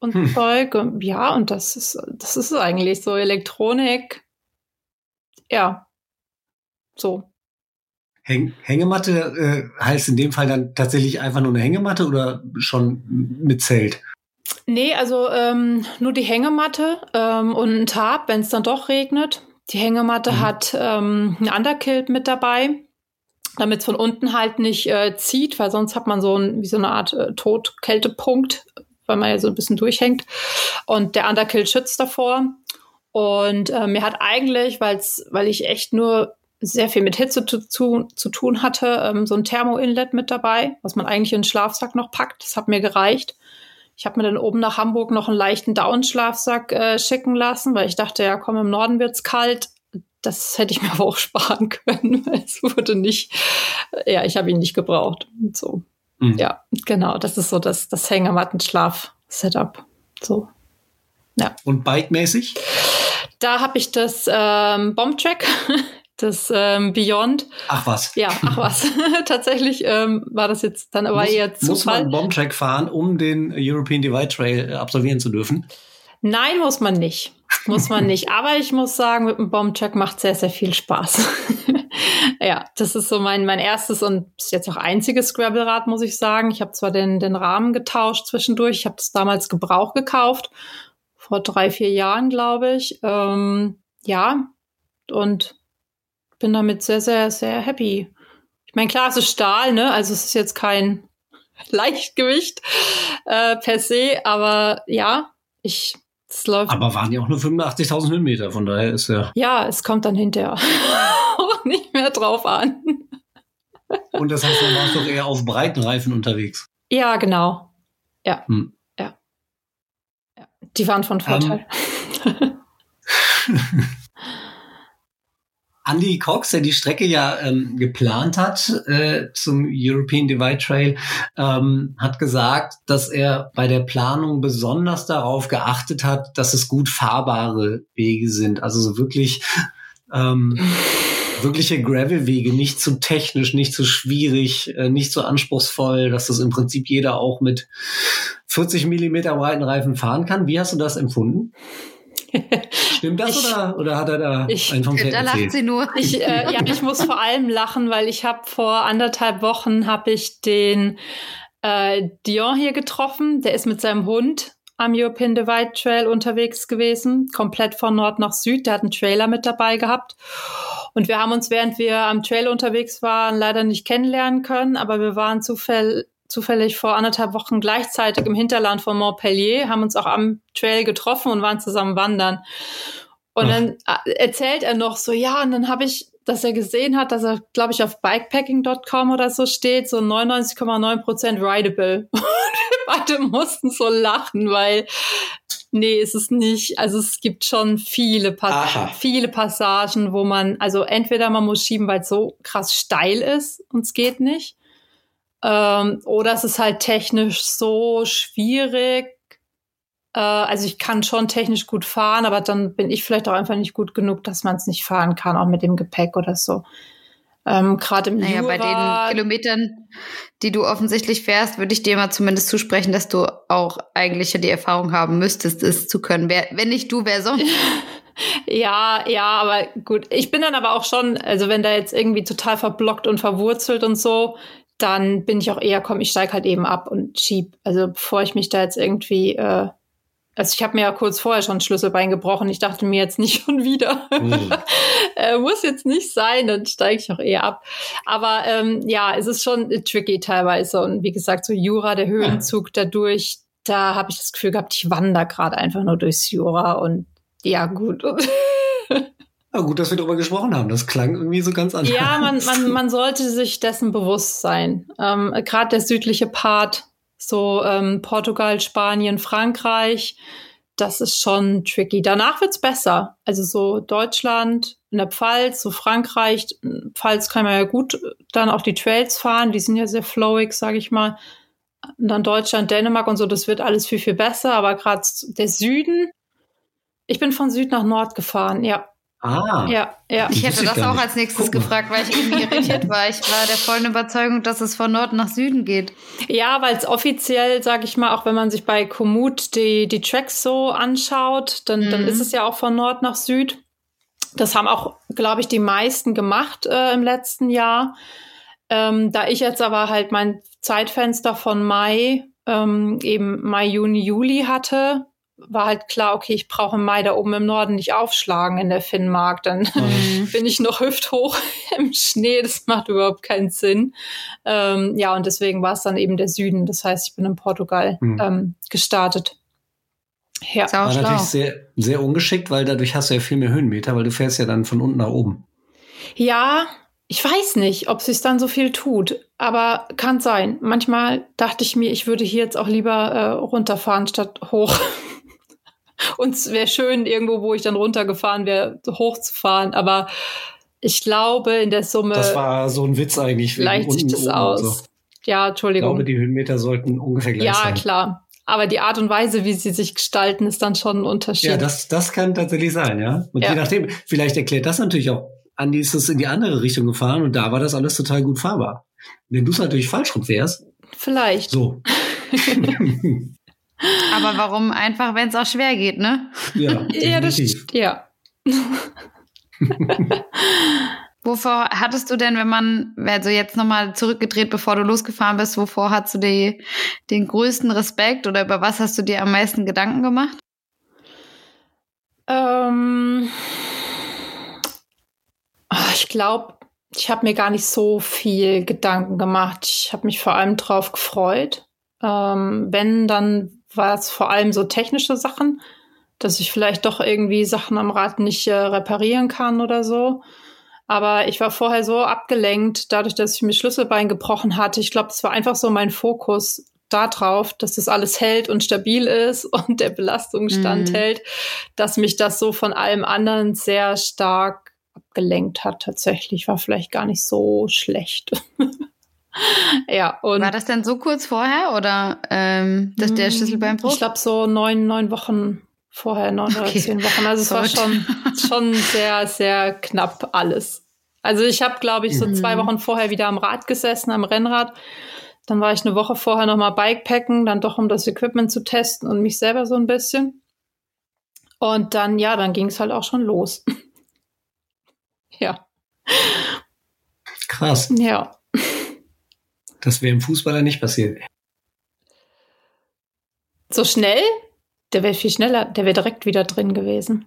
und hm. Zeug. Und, ja, und das ist, das ist eigentlich so Elektronik. Ja, so. Häng Hängematte äh, heißt in dem Fall dann tatsächlich einfach nur eine Hängematte oder schon mit Zelt? Nee, also ähm, nur die Hängematte ähm, und ein Tarp, wenn es dann doch regnet. Die Hängematte mhm. hat ähm, ein Underkilt mit dabei, damit es von unten halt nicht äh, zieht, weil sonst hat man so ein, wie so eine Art äh, Totkältepunkt, weil man ja so ein bisschen durchhängt. Und der Underkilt schützt davor. Und äh, mir hat eigentlich, weil's, weil ich echt nur sehr viel mit Hitze zu, zu, zu tun hatte, ähm, so ein Thermo-Inlet mit dabei, was man eigentlich in den Schlafsack noch packt. Das hat mir gereicht. Ich habe mir dann oben nach Hamburg noch einen leichten Down-Schlafsack äh, schicken lassen, weil ich dachte, ja, komm, im Norden wird's kalt. Das hätte ich mir aber auch sparen können, weil es wurde nicht, ja, ich habe ihn nicht gebraucht. Und so. Mhm. Ja, genau, das ist so das, das Hängematten-Schlaf-Setup. So. Ja. Und bike-mäßig? Da habe ich das ähm, Bombtrack das ähm, Beyond. Ach was. Ja, ach was. Tatsächlich ähm, war das jetzt dann aber muss, eher Zufall. Muss man Bombtrack fahren, um den European Divide Trail absolvieren zu dürfen? Nein, muss man nicht. Muss man nicht. Aber ich muss sagen, mit dem Bombtrack macht sehr, sehr viel Spaß. ja, das ist so mein, mein erstes und bis jetzt auch einziges Scrabble-Rad, muss ich sagen. Ich habe zwar den, den Rahmen getauscht zwischendurch. Ich habe das damals Gebrauch gekauft. Vor drei, vier Jahren, glaube ich. Ähm, ja, und bin damit sehr, sehr, sehr happy. Ich meine, klar, es ist Stahl, ne? Also es ist jetzt kein Leichtgewicht äh, per se, aber ja, ich es läuft. Aber waren ja auch nur 85.000 Höhenmeter, von daher ist ja. Ja, es kommt dann hinterher auch nicht mehr drauf an. Und das heißt, warst du doch eher auf breiten Reifen unterwegs. Ja, genau. Ja. Hm. Die waren von Vorteil. Um. Andy Cox, der die Strecke ja ähm, geplant hat äh, zum European Divide Trail, ähm, hat gesagt, dass er bei der Planung besonders darauf geachtet hat, dass es gut fahrbare Wege sind. Also so wirklich ähm, wirkliche Gravelwege, nicht zu technisch, nicht zu schwierig, äh, nicht zu anspruchsvoll, dass das im Prinzip jeder auch mit 40 Millimeter breiten Reifen fahren kann. Wie hast du das empfunden? Stimmt das ich, oder, oder hat er da ich, einen vom Pferd Da lacht sie nur. Ich, äh, ja, ich muss vor allem lachen, weil ich habe vor anderthalb Wochen habe ich den äh, Dion hier getroffen. Der ist mit seinem Hund am European Divide Trail unterwegs gewesen, komplett von Nord nach Süd. Der hat einen Trailer mit dabei gehabt. Und wir haben uns, während wir am Trail unterwegs waren, leider nicht kennenlernen können, aber wir waren zufällig zufällig vor anderthalb Wochen gleichzeitig im Hinterland von Montpellier, haben uns auch am Trail getroffen und waren zusammen wandern. Und Ach. dann äh, erzählt er noch so, ja, und dann habe ich, dass er gesehen hat, dass er, glaube ich, auf bikepacking.com oder so steht, so 99,9% rideable. Und wir beide mussten so lachen, weil nee, ist es nicht. Also es gibt schon viele, Pass viele Passagen, wo man, also entweder man muss schieben, weil es so krass steil ist und es geht nicht. Ähm, oder es ist halt technisch so schwierig. Äh, also ich kann schon technisch gut fahren, aber dann bin ich vielleicht auch einfach nicht gut genug, dass man es nicht fahren kann, auch mit dem Gepäck oder so. Ähm, Gerade im naja, Jura, bei den Kilometern, die du offensichtlich fährst, würde ich dir mal zumindest zusprechen, dass du auch eigentlich die Erfahrung haben müsstest, es zu können. Wer, wenn nicht du, wer sonst? Ja, ja, aber gut. Ich bin dann aber auch schon, also wenn da jetzt irgendwie total verblockt und verwurzelt und so, dann bin ich auch eher, komm, ich steige halt eben ab und schieb. Also bevor ich mich da jetzt irgendwie, äh, also ich habe mir ja kurz vorher schon ein Schlüsselbein gebrochen. Ich dachte mir jetzt nicht schon wieder. Mhm. äh, muss jetzt nicht sein, dann steige ich auch eher ab. Aber ähm, ja, es ist schon tricky teilweise. Und wie gesagt, so Jura, der Höhenzug dadurch, da habe ich das Gefühl gehabt, ich wandere gerade einfach nur durchs Jura und ja, gut. Ja, gut, dass wir darüber gesprochen haben. Das klang irgendwie so ganz anders. Ja, man, man, man sollte sich dessen bewusst sein. Ähm, Gerade der südliche Part, so ähm, Portugal, Spanien, Frankreich, das ist schon tricky. Danach wird's besser. Also so Deutschland, in der Pfalz, so Frankreich. Pfalz kann man ja gut dann auch die Trails fahren. Die sind ja sehr flowig, sage ich mal. Und dann Deutschland, Dänemark und so, das wird alles viel, viel besser. Aber gerade der Süden, ich bin von Süd nach Nord gefahren, ja. Ah. Ja, ja. Ich hätte das auch als nächstes gefragt, weil ich irgendwie irritiert war. Ich war der vollen Überzeugung, dass es von Nord nach Süden geht. Ja, weil es offiziell, sage ich mal, auch wenn man sich bei Komoot die, die Tracks so anschaut, dann, mhm. dann ist es ja auch von Nord nach Süd. Das haben auch, glaube ich, die meisten gemacht äh, im letzten Jahr. Ähm, da ich jetzt aber halt mein Zeitfenster von Mai, ähm, eben Mai, Juni, Juli hatte, war halt klar, okay, ich brauche im Mai da oben im Norden nicht aufschlagen in der Finnmark. Dann mhm. bin ich noch hüfthoch im Schnee. Das macht überhaupt keinen Sinn. Ähm, ja, und deswegen war es dann eben der Süden. Das heißt, ich bin in Portugal mhm. ähm, gestartet. Ja. War natürlich sehr, sehr ungeschickt, weil dadurch hast du ja viel mehr Höhenmeter, weil du fährst ja dann von unten nach oben. Ja, ich weiß nicht, ob es dann so viel tut, aber kann sein. Manchmal dachte ich mir, ich würde hier jetzt auch lieber äh, runterfahren statt hoch. Und es wäre schön, irgendwo, wo ich dann runtergefahren wäre, hochzufahren. Aber ich glaube, in der Summe. Das war so ein Witz eigentlich. Gleicht sich das aus. So. Ja, Entschuldigung. Ich glaube, die Höhenmeter sollten ungefähr gleich ja, sein. Ja, klar. Aber die Art und Weise, wie sie sich gestalten, ist dann schon ein Unterschied. Ja, das, das kann tatsächlich sein, ja. Und ja. je nachdem, vielleicht erklärt das natürlich auch Andi ist es in die andere Richtung gefahren und da war das alles total gut fahrbar. Wenn du es natürlich falsch rum wärst. Vielleicht. So. Aber warum einfach, wenn es auch schwer geht, ne? Ja, Ja, das, definitiv. ja. Wovor hattest du denn, wenn man, also jetzt nochmal zurückgedreht, bevor du losgefahren bist, wovor hast du die, den größten Respekt oder über was hast du dir am meisten Gedanken gemacht? Ähm, ach, ich glaube, ich habe mir gar nicht so viel Gedanken gemacht. Ich habe mich vor allem drauf gefreut. Ähm, wenn, dann war es vor allem so technische Sachen, dass ich vielleicht doch irgendwie Sachen am Rad nicht äh, reparieren kann oder so. Aber ich war vorher so abgelenkt, dadurch, dass ich mir Schlüsselbein gebrochen hatte. Ich glaube, das war einfach so mein Fokus darauf, dass das alles hält und stabil ist und der Belastungsstand Mhm. hält, dass mich das so von allem anderen sehr stark abgelenkt hat. Tatsächlich war vielleicht gar nicht so schlecht. ja, und War das denn so kurz vorher oder ähm, dass der Schlüsselbeinbruch? ich glaube so neun, neun Wochen vorher, neun oder Okay. zehn Wochen. Also es war schon, schon sehr, sehr knapp alles. Also ich habe, glaube ich, so Mhm. zwei Wochen vorher wieder am Rad gesessen, am Rennrad. Dann war ich eine Woche vorher nochmal Bikepacken, dann doch um das Equipment zu testen und mich selber so ein bisschen. Und dann, ja, dann ging es halt auch schon los. ja, Krass. ja. Das wäre im Fußballer nicht passiert. So schnell? Der wäre viel schneller. Der wäre direkt wieder drin gewesen.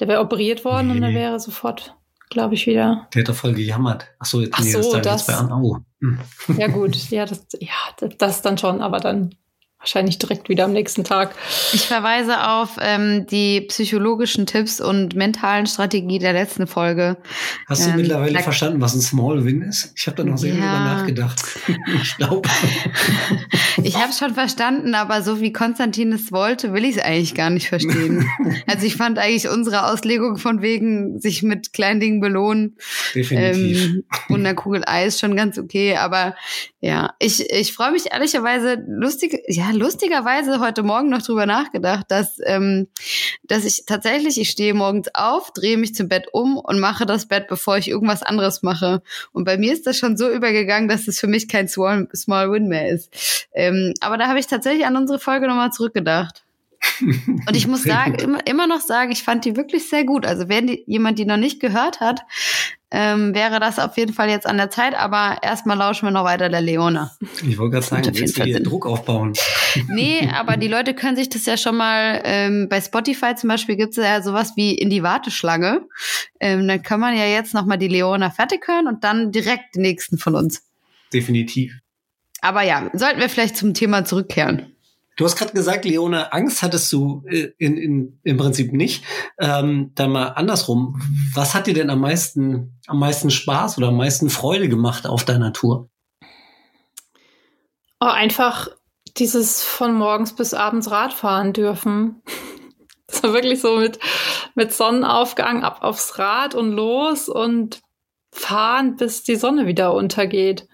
Der wäre operiert worden und Nee. dann wäre sofort, glaube ich, wieder. Der hat doch voll gejammert. Ach so, jetzt, Ach nee, das so, ich das- jetzt bei an. Oh. Hm. Ja, gut. ja, das, ja, das, das dann schon, aber dann wahrscheinlich direkt wieder am nächsten Tag. Ich verweise auf ähm, die psychologischen Tipps und mentalen Strategie der letzten Folge. Hast du Ähm, mittlerweile verstanden, was ein Small Win ist? Ich habe da noch sehr viel Ja. drüber nachgedacht. ich glaube. Ich habe schon verstanden, aber so wie Konstantin es wollte, will ich es eigentlich gar nicht verstehen. also ich fand eigentlich unsere Auslegung von wegen sich mit kleinen Dingen belohnen Definitiv. ähm, und einer Kugel Eis schon ganz okay. Aber ja, ich, ich freue mich ehrlicherweise lustig, ja, lustigerweise heute Morgen noch drüber nachgedacht, dass, ähm, dass ich tatsächlich, ich stehe morgens auf, drehe mich zum Bett um und mache das Bett, bevor ich irgendwas anderes mache. Und bei mir ist das schon so übergegangen, dass es für mich kein Small, Small Win mehr ist. Ähm, aber da habe ich tatsächlich an unsere Folge nochmal zurückgedacht. Und ich muss sagen, immer, immer noch sagen, ich fand die wirklich sehr gut. Also wenn die, jemand die noch nicht gehört hat, ähm, wäre das auf jeden Fall jetzt an der Zeit. Aber erstmal lauschen wir noch weiter der Leona. Ich wollte gerade sagen, willst du hier Sinn. Druck aufbauen? Nee, aber die Leute können sich das ja schon mal, ähm, bei Spotify zum Beispiel gibt es ja sowas wie in die Warteschlange. Ähm, dann kann man ja jetzt nochmal die Leona fertig hören und dann direkt den nächsten von uns. Definitiv. Aber ja, sollten wir vielleicht zum Thema zurückkehren. Du hast gerade gesagt, Leona, Angst hattest du äh, in, in, im Prinzip nicht. Ähm, dann mal andersrum. Was hat dir denn am meisten, am meisten Spaß oder am meisten Freude gemacht auf deiner Tour? Oh, einfach dieses von morgens bis abends Radfahren dürfen. Das war wirklich so mit, mit Sonnenaufgang ab aufs Rad und los und fahren, bis die Sonne wieder untergeht.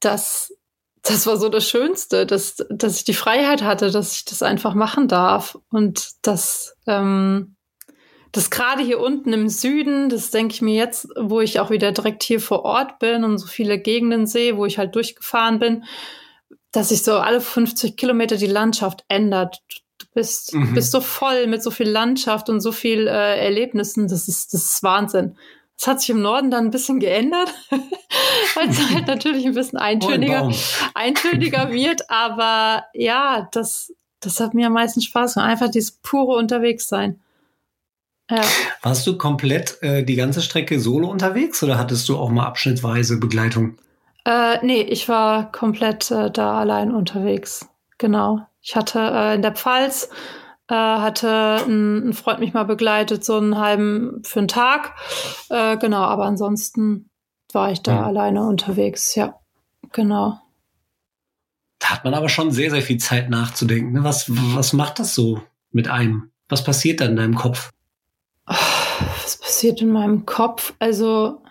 Das, das war so das Schönste, dass, dass ich die Freiheit hatte, dass ich das einfach machen darf. Und das, ähm, das gerade hier unten im Süden, das denke ich mir jetzt, wo ich auch wieder direkt hier vor Ort bin und so viele Gegenden sehe, wo ich halt durchgefahren bin, dass sich so alle 50 Kilometer die Landschaft ändert. Du bist, Mhm. bist so voll mit so viel Landschaft und so viel äh, Erlebnissen. Das ist, das ist Wahnsinn. Das hat sich im Norden dann ein bisschen geändert, weil es halt natürlich ein bisschen ein eintöniger, eintöniger wird. Aber ja, das, das hat mir am meisten Spaß gemacht. Einfach dieses pure Unterwegssein. Ja. Warst du komplett äh, die ganze Strecke solo unterwegs oder hattest du auch mal abschnittweise Begleitung? Äh, nee, ich war komplett äh, da allein unterwegs. Genau. Ich hatte äh, in der Pfalz, äh, hatte ein, ein Freund mich mal begleitet, so einen halben für einen Tag. Äh, genau, aber ansonsten war ich da Mhm. alleine unterwegs. Ja, genau. Da hat man aber schon sehr, sehr viel Zeit nachzudenken. Ne? Was, was macht das so mit einem? Was passiert da in deinem Kopf? Was passiert in meinem Kopf? Also,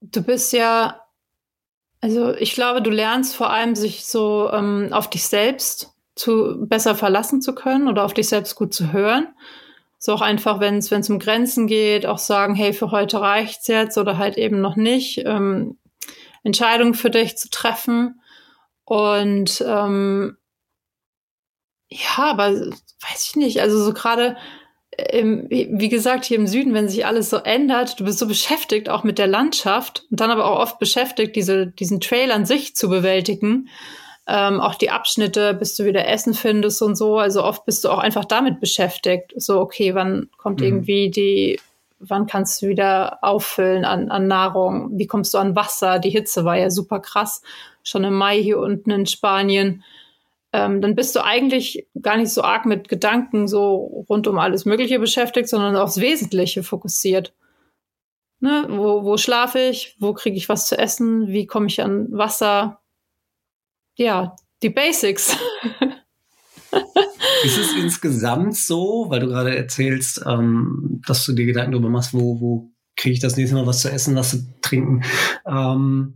du bist ja, also ich glaube, du lernst vor allem, sich so ähm, auf dich selbst zu besser verlassen zu können oder auf dich selbst gut zu hören. So auch einfach, wenn es um Grenzen geht, auch sagen, hey, für heute reicht's jetzt oder halt eben noch nicht. Ähm, Entscheidungen für dich zu treffen. Und ähm, ja, aber weiß ich nicht. Also so gerade im, wie gesagt, hier im Süden, wenn sich alles so ändert, du bist so beschäftigt auch mit der Landschaft und dann aber auch oft beschäftigt, diese, diesen Trail an sich zu bewältigen. Ähm, auch die Abschnitte, bis du wieder Essen findest und so. Also oft bist du auch einfach damit beschäftigt. So, okay, wann kommt mhm. irgendwie die, wann kannst du wieder auffüllen an, an Nahrung? Wie kommst du an Wasser? Die Hitze war ja super krass. Schon im Mai hier unten in Spanien ähm, dann bist du eigentlich gar nicht so arg mit Gedanken so rund um alles Mögliche beschäftigt, sondern aufs Wesentliche fokussiert. Ne? Wo, wo schlafe ich? Wo kriege ich was zu essen? Wie komme ich an Wasser? Ja, die Basics. Ist es insgesamt so, weil du gerade erzählst, ähm, dass du dir Gedanken darüber machst, wo, wo kriege ich das nächste Mal was zu essen, was zu trinken? Ähm,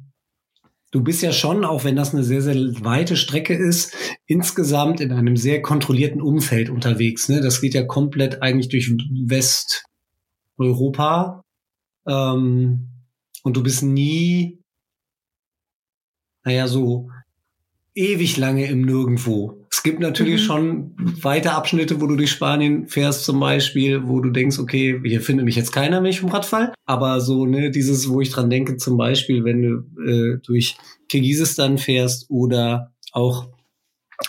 Du bist ja schon, auch wenn das eine sehr, sehr weite Strecke ist, insgesamt in einem sehr kontrollierten Umfeld unterwegs. Ne? Das geht ja komplett eigentlich durch Westeuropa. Ähm, und du bist nie, naja, so ewig lange im Nirgendwo. Es gibt natürlich mhm. schon weite Abschnitte, wo du durch Spanien fährst zum Beispiel, wo du denkst, okay, hier findet mich jetzt keiner, wenn ich vom Radfall. Aber so, ne, dieses, wo ich dran denke, zum Beispiel, wenn du äh, durch Kirgisistan fährst oder auch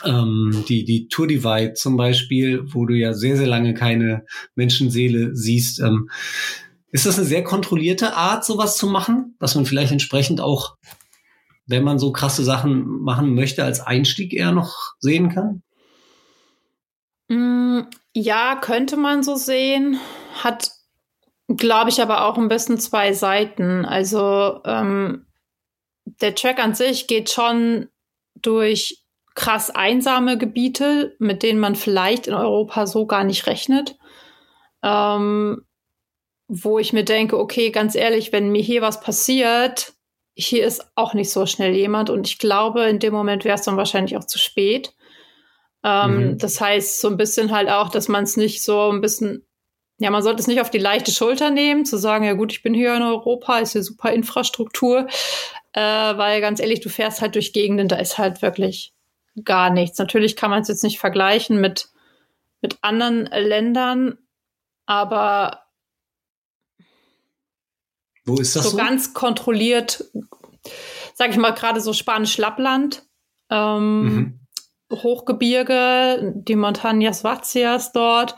ähm, die, die Tour Divide zum Beispiel, wo du ja sehr, sehr lange keine Menschenseele siehst. Ähm, ist das eine sehr kontrollierte Art, sowas zu machen, dass man vielleicht entsprechend auch wenn man so krasse Sachen machen möchte, als Einstieg eher noch sehen kann? Mm, ja, könnte man so sehen. Hat, glaube ich, aber auch ein bisschen zwei Seiten. Also ähm, der Track an sich geht schon durch krass einsame Gebiete, mit denen man vielleicht in Europa so gar nicht rechnet. Ähm, wo ich mir denke, okay, ganz ehrlich, wenn mir hier was passiert, hier ist auch nicht so schnell jemand und ich glaube, in dem Moment wäre es dann wahrscheinlich auch zu spät. Ähm, mhm. Das heißt, so ein bisschen halt auch, dass man es nicht so ein bisschen, ja, man sollte es nicht auf die leichte Schulter nehmen, zu sagen, ja gut, ich bin hier in Europa, ist hier super Infrastruktur, äh, weil ganz ehrlich, du fährst halt durch Gegenden, da ist halt wirklich gar nichts. Natürlich kann man es jetzt nicht vergleichen mit, mit anderen Ländern, aber wo ist das so? So ganz kontrolliert, sag ich mal, gerade so Spanisch-Lappland, ähm, mhm. Hochgebirge, die Montañas Vazias dort.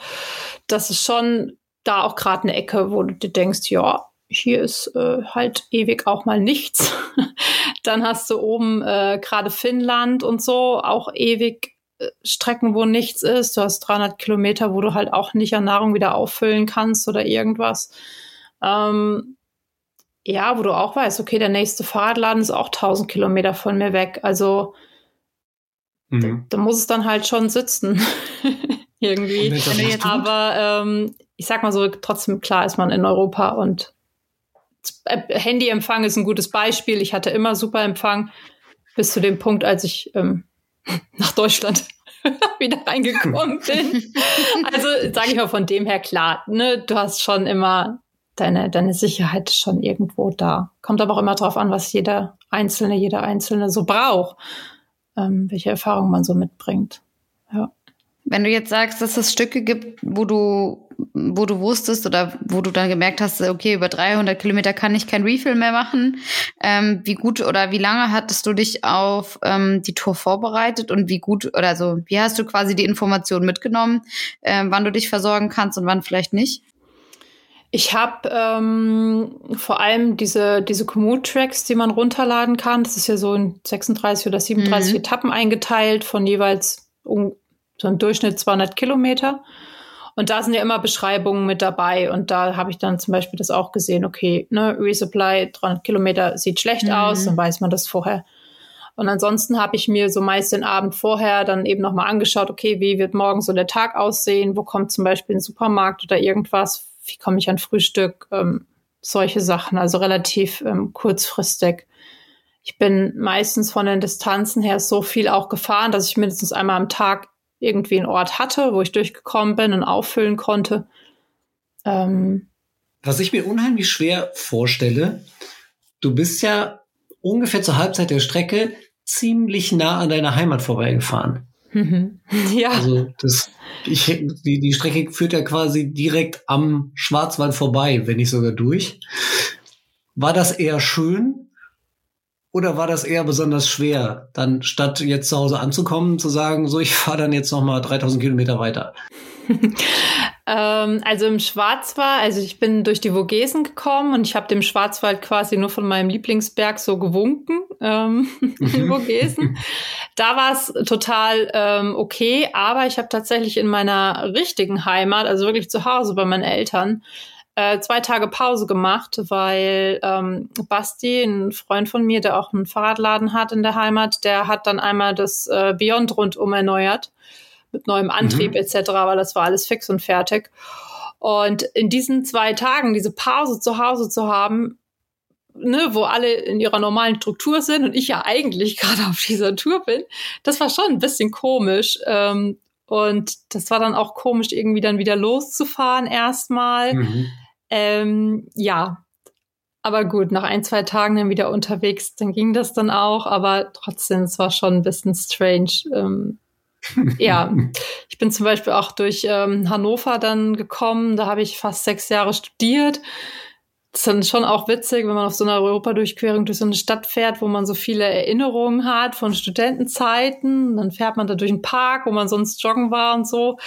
Das ist schon da auch gerade eine Ecke, wo du dir denkst, ja, hier ist äh, halt ewig auch mal nichts. Dann hast du oben äh, gerade Finnland und so, auch ewig äh, Strecken, wo nichts ist. Du hast 300 Kilometer, wo du halt auch nicht an Nahrung wieder auffüllen kannst oder irgendwas. Ähm, ja, wo du auch weißt, okay, der nächste Fahrradladen ist auch 1000 Kilometer von mir weg. Also mhm. da, da, muss es dann halt schon sitzen. Irgendwie. Aber ähm, ich sag mal so, trotzdem klar ist man in Europa und äh, Handyempfang ist ein gutes Beispiel. Ich hatte immer super Empfang bis zu dem Punkt, als ich ähm, nach Deutschland wieder reingekommen bin. also sage ich mal von dem her klar, ne, du hast schon immer deine, deine Sicherheit ist schon irgendwo da. Kommt aber auch immer darauf an, was jeder Einzelne, jeder Einzelne so braucht, ähm, welche Erfahrungen man so mitbringt. Ja. Wenn du jetzt sagst, dass es Stücke gibt, wo du, wo du wusstest oder wo du dann gemerkt hast, okay, über 300 Kilometer kann ich kein Refill mehr machen, ähm, wie gut oder wie lange hattest du dich auf ähm, die Tour vorbereitet und wie gut oder so, wie hast du quasi die Informationen mitgenommen, ähm, wann du dich versorgen kannst und wann vielleicht nicht? Ich habe ähm, vor allem diese, diese Komoot-Tracks, die man runterladen kann. Das ist ja so in 36 oder 37 mhm. Etappen eingeteilt von jeweils um, so im Durchschnitt 200 Kilometer. Und da sind ja immer Beschreibungen mit dabei. Und da habe ich dann zum Beispiel das auch gesehen, okay, ne, Resupply 300 Kilometer sieht schlecht mhm. aus, dann weiß man das vorher. Und ansonsten habe ich mir so meist den Abend vorher dann eben nochmal angeschaut, okay, wie wird morgen so der Tag aussehen? Wo kommt zum Beispiel ein Supermarkt oder irgendwas? Wie komme ich an Frühstück, ähm, solche Sachen, also relativ ähm, kurzfristig. Ich bin meistens von den Distanzen her so viel auch gefahren, dass ich mindestens einmal am Tag irgendwie einen Ort hatte, wo ich durchgekommen bin und auffüllen konnte. Ähm, Was ich mir unheimlich schwer vorstelle, du bist ja ungefähr zur Halbzeit der Strecke ziemlich nah an deiner Heimat vorbeigefahren. ja. Also das, ich, die, die Strecke führt ja quasi direkt am Schwarzwald vorbei, wenn nicht sogar durch. War das eher schön oder war das eher besonders schwer, dann statt jetzt zu Hause anzukommen, zu sagen, so ich fahre dann jetzt noch mal 3000 Kilometer weiter? ähm, also im Schwarzwald, also ich bin durch die Vogesen gekommen und ich habe dem Schwarzwald quasi nur von meinem Lieblingsberg so gewunken, ähm, in Vogesen. Da war es total ähm, okay, aber ich habe tatsächlich in meiner richtigen Heimat, also wirklich zu Hause bei meinen Eltern, äh, zwei Tage Pause gemacht, weil ähm, Basti, ein Freund von mir, der auch einen Fahrradladen hat in der Heimat, der hat dann einmal das äh, Beyond rundum erneuert mit neuem Antrieb mhm. etc., weil das war alles fix und fertig. Und in diesen zwei Tagen diese Pause zu Hause zu haben, ne, wo alle in ihrer normalen Struktur sind und ich ja eigentlich gerade auf dieser Tour bin, das war schon ein bisschen komisch. Ähm, und das war dann auch komisch, irgendwie dann wieder loszufahren erstmal. Mhm. Ähm, ja, aber gut, nach ein, zwei Tagen dann wieder unterwegs, dann ging das dann auch, aber trotzdem, es war schon ein bisschen strange. Ähm, ja, ich bin zum Beispiel auch durch ähm, Hannover dann gekommen, da habe ich fast sechs Jahre studiert. Das ist dann schon auch witzig, wenn man auf so einer Europadurchquerung durch so eine Stadt fährt, wo man so viele Erinnerungen hat von Studentenzeiten. Dann fährt man da durch einen Park, wo man sonst joggen war und so.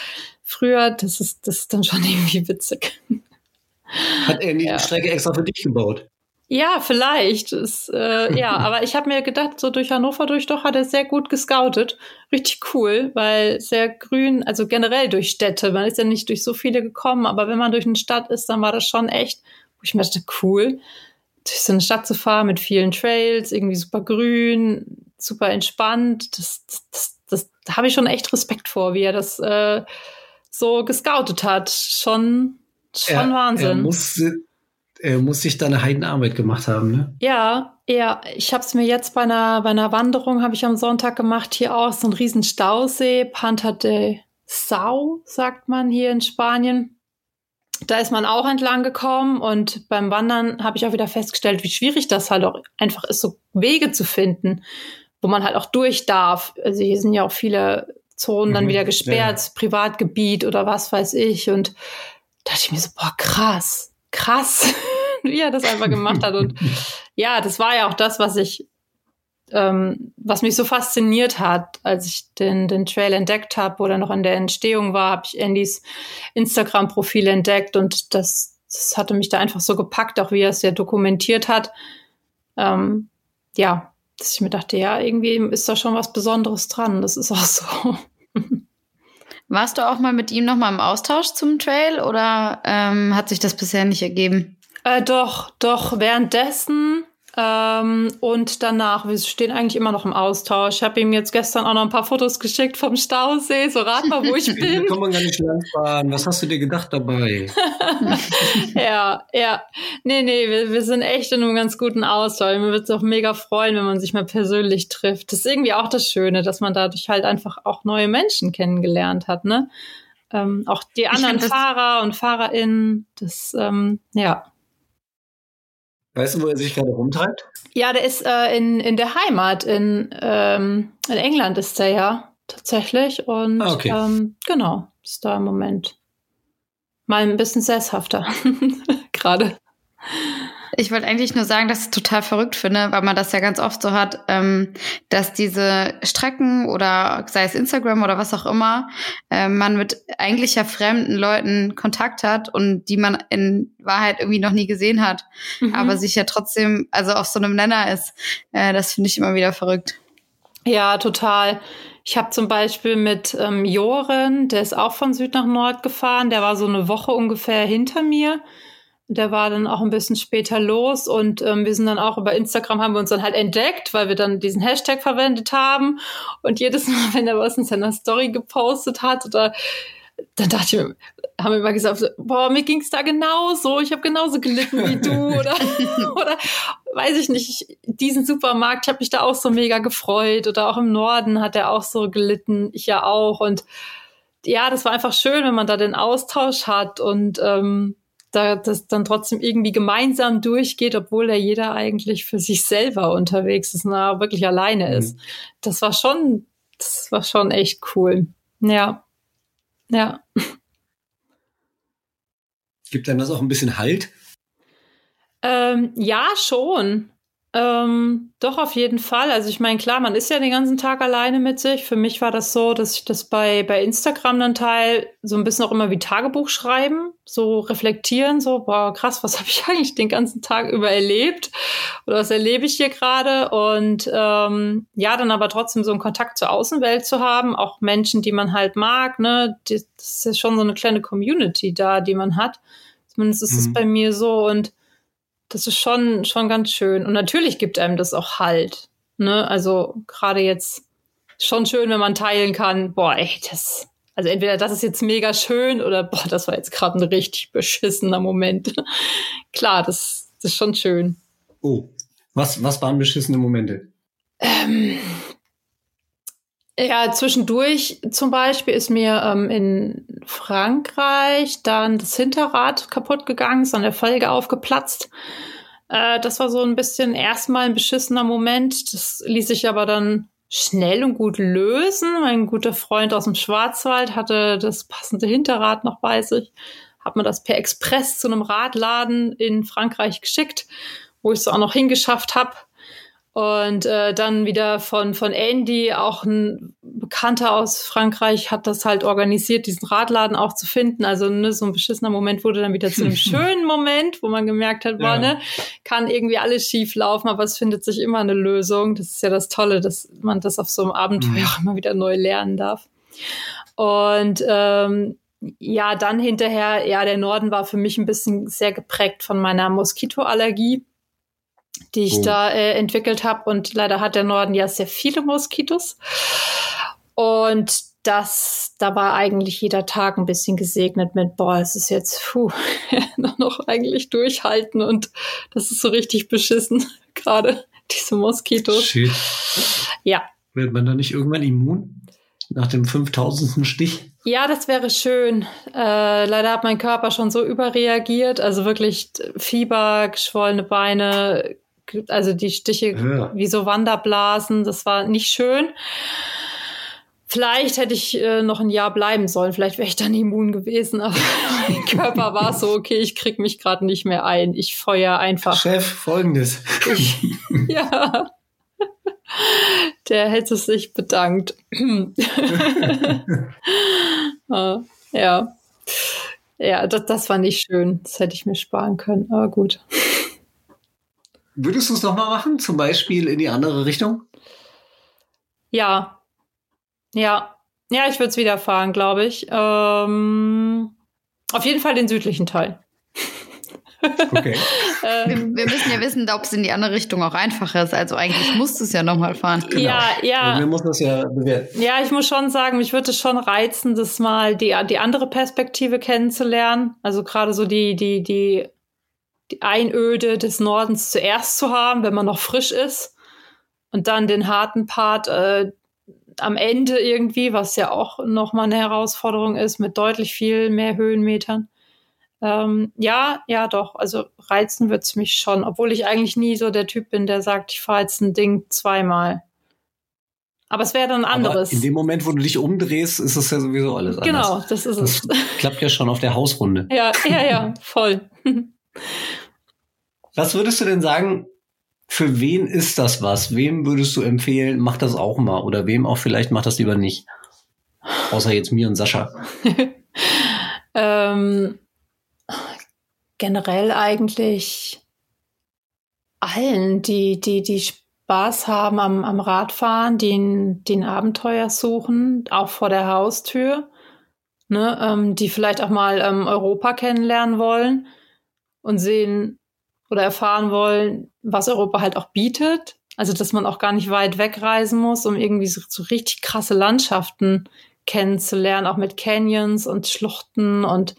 Früher, das ist, das ist dann schon irgendwie witzig. Hat er die ja. Strecke extra für dich gebaut? Ja, vielleicht. Ist, äh, ja, aber ich habe mir gedacht, so durch Hannover durch doch hat er sehr gut gescoutet. Richtig cool, weil sehr grün, also generell durch Städte. Man ist ja nicht durch so viele gekommen, aber wenn man durch eine Stadt ist, dann war das schon echt, wo ich mir dachte, cool, durch so eine Stadt zu fahren mit vielen Trails, irgendwie super grün, super entspannt. Das, das, das, das da habe ich schon echt Respekt vor, wie er das äh, so gescoutet hat. Schon Schon er, Wahnsinn. Er muss, er muss sich da eine Heidenarbeit gemacht haben, ne? Ja, ja. Ich habe es mir jetzt bei einer, bei einer Wanderung, habe ich am Sonntag gemacht, hier auch so ein riesen Stausee, Panta de Sau, sagt man hier in Spanien. Da ist man auch entlang gekommen und beim Wandern habe ich auch wieder festgestellt, wie schwierig das halt auch einfach ist, so Wege zu finden, wo man halt auch durch darf. Also hier sind ja auch viele Zonen mhm, dann wieder gesperrt, ja. Privatgebiet oder was weiß ich. Und dachte ich mir so, boah, krass, krass, wie er das einfach gemacht hat. Und ja, das war ja auch das, was ich, ähm, was mich so fasziniert hat, als ich den, den Trail entdeckt habe oder noch in der Entstehung war, habe ich Andys Instagram-Profil entdeckt und das, das hatte mich da einfach so gepackt, auch wie er es ja dokumentiert hat. Ähm, ja, dass ich mir dachte, ja, irgendwie ist da schon was Besonderes dran. Das ist auch so. Warst du auch mal mit ihm noch mal im Austausch zum Trail oder ähm, hat sich das bisher nicht ergeben? Äh, doch, doch. Währenddessen ähm, und danach, wir stehen eigentlich immer noch im Austausch. Ich habe ihm jetzt gestern auch noch ein paar Fotos geschickt vom Stausee. So rat mal, wo ich bin. Da kann man gar nicht langfahren. Was hast du dir gedacht dabei? ja, ja. Nee, nee, wir, wir sind echt in einem ganz guten Austausch. Mir wird es auch mega freuen, wenn man sich mal persönlich trifft. Das ist irgendwie auch das Schöne, dass man dadurch halt einfach auch neue Menschen kennengelernt hat, ne? Ähm, auch die anderen Fahrer und FahrerInnen, das, ähm, ja. Weißt du, wo er sich gerade rumtreibt? Ja, der ist äh, in, in der Heimat. In, ähm, in England ist er ja tatsächlich. Und ah, okay. ähm, genau, ist da im Moment mal ein bisschen sesshafter gerade. Ich wollte eigentlich nur sagen, dass ich es total verrückt finde, weil man das ja ganz oft so hat, ähm, dass diese Strecken oder sei es Instagram oder was auch immer, äh, man mit eigentlich ja fremden Leuten Kontakt hat und die man in Wahrheit irgendwie noch nie gesehen hat, mhm. aber sich ja trotzdem, also auf so einem Nenner ist. Äh, das finde ich immer wieder verrückt. Ja, total. Ich habe zum Beispiel mit ähm, Joren, der ist auch von Süd nach Nord gefahren, der war so eine Woche ungefähr hinter mir. Der war dann auch ein bisschen später los und ähm, wir sind dann auch über Instagram haben wir uns dann halt entdeckt, weil wir dann diesen Hashtag verwendet haben. Und jedes Mal, wenn er was in seiner Story gepostet hat oder dann dachte ich mir, haben wir immer gesagt, boah, mir ging's da genauso, ich habe genauso gelitten wie du oder, oder weiß ich nicht, diesen Supermarkt, ich habe mich da auch so mega gefreut oder auch im Norden hat er auch so gelitten, ich ja auch und ja, das war einfach schön, wenn man da den Austausch hat und ähm, da das dann trotzdem irgendwie gemeinsam durchgeht, obwohl da jeder eigentlich für sich selber unterwegs ist und wirklich alleine mhm. ist. Das war schon, das war schon echt cool. Ja. Ja. Gibt einem das auch ein bisschen Halt? Ähm, ja, schon. Ähm, doch, auf jeden Fall. Also ich meine, klar, man ist ja den ganzen Tag alleine mit sich. Für mich war das so, dass ich das bei, bei Instagram dann teil, so ein bisschen auch immer wie Tagebuch schreiben, so reflektieren, so, boah, krass, was habe ich eigentlich den ganzen Tag über erlebt? Oder was erlebe ich hier gerade? Und ähm, ja, dann aber trotzdem so einen Kontakt zur Außenwelt zu haben, auch Menschen, die man halt mag, ne? Das ist ja schon so eine kleine Community da, die man hat. Zumindest ist es mhm. bei mir so. Und das ist schon, schon ganz schön. Und natürlich gibt einem das auch Halt. Ne? Also gerade jetzt schon schön, wenn man teilen kann, boah, ey, das, also entweder das ist jetzt mega schön oder boah, das war jetzt gerade ein richtig beschissener Moment. Klar, das, das ist schon schön. Oh, was, was waren beschissene Momente? Ähm, ja, zwischendurch zum Beispiel ist mir ähm, in Frankreich dann das Hinterrad kaputt gegangen, ist an der Folge aufgeplatzt. Äh, das war so ein bisschen erstmal ein beschissener Moment. Das ließ sich aber dann schnell und gut lösen. Mein guter Freund aus dem Schwarzwald hatte das passende Hinterrad noch bei sich. Hat mir das per Express zu einem Radladen in Frankreich geschickt, wo ich es auch noch hingeschafft habe. Und äh, dann wieder von, von Andy, auch ein Bekannter aus Frankreich, hat das halt organisiert, diesen Radladen auch zu finden. Also ne, so ein beschissener Moment wurde dann wieder zu einem schönen Moment, wo man gemerkt hat, boah, ja. ne, kann irgendwie alles schief laufen, aber es findet sich immer eine Lösung. Das ist ja das Tolle, dass man das auf so einem Abenteuer mhm. auch immer wieder neu lernen darf. Und ähm, ja, dann hinterher, ja, der Norden war für mich ein bisschen sehr geprägt von meiner Moskitoallergie die ich oh. da äh, entwickelt habe. Und leider hat der Norden ja sehr viele Moskitos. Und das, da war eigentlich jeder Tag ein bisschen gesegnet mit, boah, es ist jetzt, puh, noch, noch eigentlich durchhalten und das ist so richtig beschissen, gerade diese Moskitos. Shit. Ja. Wird man da nicht irgendwann immun? Nach dem 5000. Stich? Ja, das wäre schön. Äh, leider hat mein Körper schon so überreagiert. Also wirklich Fieber, geschwollene Beine, also die Stiche ja. wie so Wanderblasen. Das war nicht schön. Vielleicht hätte ich äh, noch ein Jahr bleiben sollen. Vielleicht wäre ich dann immun gewesen. Aber mein Körper war so, okay, ich krieg mich gerade nicht mehr ein. Ich feuer einfach. Chef, folgendes. Ich, ja. Der hätte sich bedankt. uh, ja. Ja, das, das war nicht schön. Das hätte ich mir sparen können. Aber gut. Würdest du es nochmal machen? Zum Beispiel in die andere Richtung? Ja. Ja. Ja, ich würde es wieder fahren, glaube ich. Ähm, auf jeden Fall den südlichen Teil. Okay. wir, wir, müssen ja wissen, ob es in die andere Richtung auch einfacher ist. Also eigentlich musst du es ja nochmal fahren. Genau. Ja, ja. Mir muss das ja bewerten. Ja, ich muss schon sagen, mich würde es schon reizen, das mal die, die andere Perspektive kennenzulernen. Also gerade so die, die, die die Einöde des Nordens zuerst zu haben, wenn man noch frisch ist. Und dann den harten Part äh, am Ende irgendwie, was ja auch nochmal eine Herausforderung ist, mit deutlich viel mehr Höhenmetern. Ähm, ja, ja, doch. Also reizen wird es mich schon, obwohl ich eigentlich nie so der Typ bin, der sagt, ich fahre jetzt ein Ding zweimal. Aber es wäre dann anderes. Aber in dem Moment, wo du dich umdrehst, ist es ja sowieso alles anders. Genau, das ist das es. Klappt ja schon auf der Hausrunde. Ja, ja, ja, voll. Was würdest du denn sagen, für wen ist das was? Wem würdest du empfehlen, mach das auch mal? Oder wem auch vielleicht macht das lieber nicht? Außer jetzt mir und Sascha. ähm, generell eigentlich allen, die, die, die Spaß haben am, am Radfahren, die den Abenteuer suchen, auch vor der Haustür, ne, ähm, die vielleicht auch mal ähm, Europa kennenlernen wollen und sehen oder erfahren wollen, was Europa halt auch bietet. Also, dass man auch gar nicht weit wegreisen muss, um irgendwie so, so richtig krasse Landschaften kennenzulernen, auch mit Canyons und Schluchten und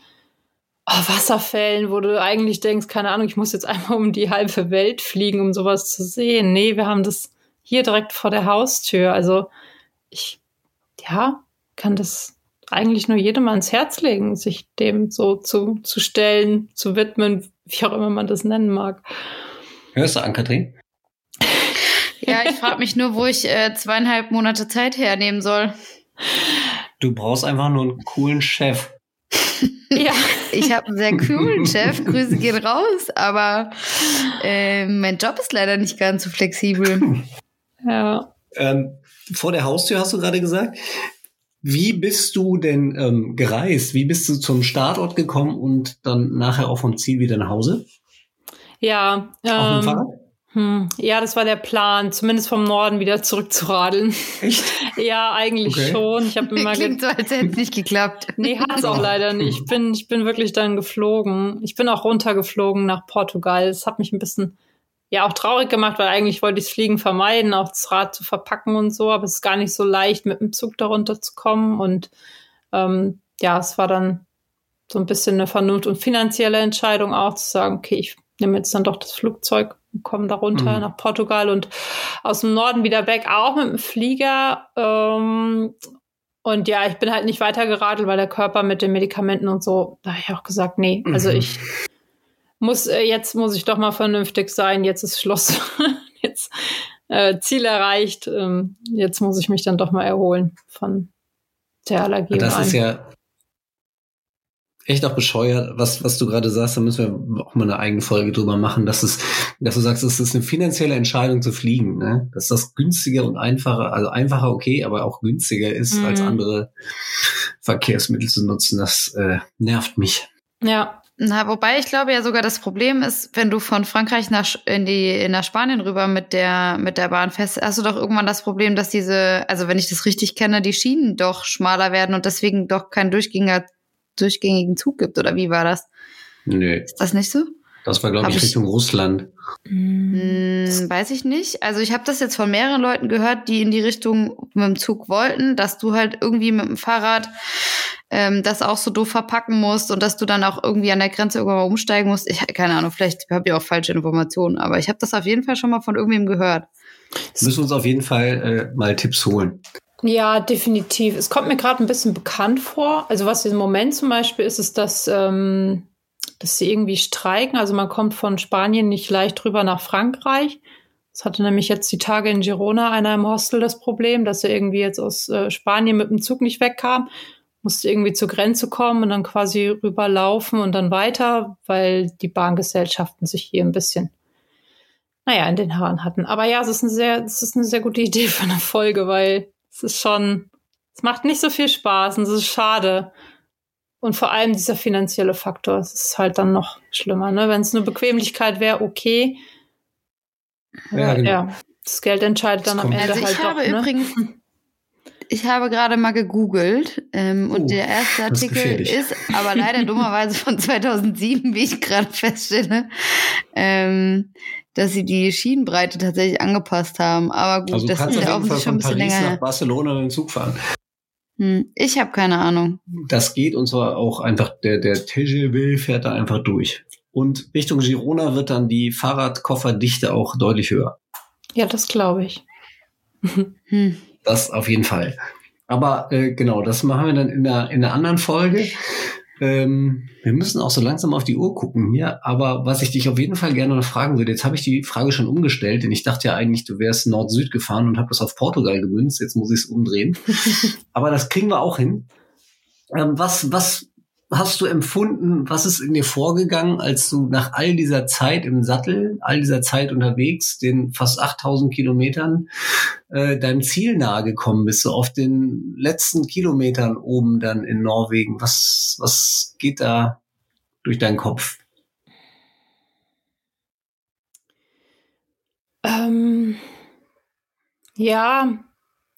oh, Wasserfällen, wo du eigentlich denkst, keine Ahnung, ich muss jetzt einmal um die halbe Welt fliegen, um sowas zu sehen. Nee, wir haben das hier direkt vor der Haustür. Also ich, ja, kann das eigentlich nur jedem ans Herz legen, sich dem so zu, zu stellen, zu widmen, wie auch immer man das nennen mag. Hörst du an, Kathrin? Ja, ich frage mich nur, wo ich äh, zweieinhalb Monate Zeit hernehmen soll. Du brauchst einfach nur einen coolen Chef. ja. Ich habe einen sehr coolen Chef, Grüße gehen raus, aber äh, mein Job ist leider nicht ganz so flexibel. Ja. Ähm, vor der Haustür hast du gerade gesagt. Wie bist du denn ähm, gereist? Wie bist du zum Startort gekommen und dann nachher auch vom Ziel wieder nach Hause? Ja, ähm, hm, ja, das war der Plan, zumindest vom Norden wieder zurückzuradeln. Echt? ja, eigentlich okay. schon. Ich habe immer Klingt so, als hätte es nicht geklappt. Nee, hat es auch leider nicht. Ich bin, ich bin wirklich dann geflogen. Ich bin auch runtergeflogen nach Portugal. Es hat mich ein bisschen ja auch traurig gemacht, weil eigentlich wollte ich das Fliegen vermeiden, auch das Rad zu verpacken und so, aber es ist gar nicht so leicht, mit dem Zug darunter zu kommen. Und ähm, ja, es war dann so ein bisschen eine Vernunft und finanzielle Entscheidung auch zu sagen, okay, ich nehme jetzt dann doch das Flugzeug und komme da runter mhm. nach Portugal und aus dem Norden wieder weg, auch mit dem Flieger. Ähm, und ja, ich bin halt nicht weitergeradelt, weil der Körper mit den Medikamenten und so, da habe ich auch gesagt, nee, also mhm. ich muss, äh, jetzt muss ich doch mal vernünftig sein, jetzt ist Schluss. jetzt äh, Ziel erreicht. Ähm, jetzt muss ich mich dann doch mal erholen von der Allergie. Das ist ja echt auch bescheuert, was, was du gerade sagst, da müssen wir auch mal eine eigene Folge drüber machen, dass es, dass du sagst, es ist eine finanzielle Entscheidung zu fliegen, ne? Dass das günstiger und einfacher, also einfacher okay, aber auch günstiger ist, mhm. als andere Verkehrsmittel zu nutzen, das äh, nervt mich. Ja, na, wobei ich glaube ja sogar das Problem ist, wenn du von Frankreich nach in die in nach Spanien rüber mit der mit der Bahn fährst, hast du doch irgendwann das Problem, dass diese, also wenn ich das richtig kenne, die Schienen doch schmaler werden und deswegen doch keinen durchgängigen Zug gibt oder wie war das? Nee. Ist das nicht so? Das war glaube ich, ich Richtung Russland. Hm, weiß ich nicht. Also ich habe das jetzt von mehreren Leuten gehört, die in die Richtung mit dem Zug wollten, dass du halt irgendwie mit dem Fahrrad ähm, das auch so doof verpacken musst und dass du dann auch irgendwie an der Grenze irgendwann mal umsteigen musst. Ich keine Ahnung, vielleicht habe ich auch falsche Informationen, aber ich habe das auf jeden Fall schon mal von irgendwem gehört. Wir müssen uns auf jeden Fall äh, mal Tipps holen. Ja, definitiv. Es kommt mir gerade ein bisschen bekannt vor. Also was im Moment zum Beispiel ist, ist, dass, ähm, dass sie irgendwie streiken. Also man kommt von Spanien nicht leicht rüber nach Frankreich. Das hatte nämlich jetzt die Tage in Girona einer im Hostel das Problem, dass er irgendwie jetzt aus äh, Spanien mit dem Zug nicht wegkam musste irgendwie zur Grenze kommen und dann quasi rüberlaufen und dann weiter, weil die Bahngesellschaften sich hier ein bisschen, naja, in den Haaren hatten. Aber ja, es ist eine sehr, es ist eine sehr gute Idee für eine Folge, weil es ist schon, es macht nicht so viel Spaß und es ist schade. Und vor allem dieser finanzielle Faktor, es ist halt dann noch schlimmer, ne? Wenn es nur Bequemlichkeit wäre, okay. Ja, genau. ja, das Geld entscheidet dann am Ende also ich halt habe doch. Ne? Übrigens, ich habe gerade mal gegoogelt ähm, oh, und der erste Artikel ist, ist, aber leider dummerweise von 2007, wie ich gerade feststelle, ähm, dass sie die Schienenbreite tatsächlich angepasst haben. Aber gut, also das ist ja offensichtlich schon ein bisschen Paris länger. nach Barcelona mit dem Zug fahren. Hm, ich habe keine Ahnung. Das geht und zwar auch einfach, der, der TGV fährt da einfach durch. Und Richtung Girona wird dann die Fahrradkofferdichte auch deutlich höher. Ja, das glaube ich. Hm. Das auf jeden Fall. Aber äh, genau, das machen wir dann in der, in der anderen Folge. Ähm, wir müssen auch so langsam auf die Uhr gucken hier. Aber was ich dich auf jeden Fall gerne noch fragen würde, jetzt habe ich die Frage schon umgestellt, denn ich dachte ja eigentlich, du wärst Nord-Süd gefahren und habe das auf Portugal gemünzt. Jetzt muss ich es umdrehen. aber das kriegen wir auch hin. Ähm, was, was hast du empfunden, was ist in dir vorgegangen, als du nach all dieser Zeit im Sattel, all dieser Zeit unterwegs, den fast 8000 Kilometern, äh, deinem Ziel nahe gekommen bist, so auf den letzten Kilometern oben dann in Norwegen? Was, was geht da durch deinen Kopf? Ähm, ja,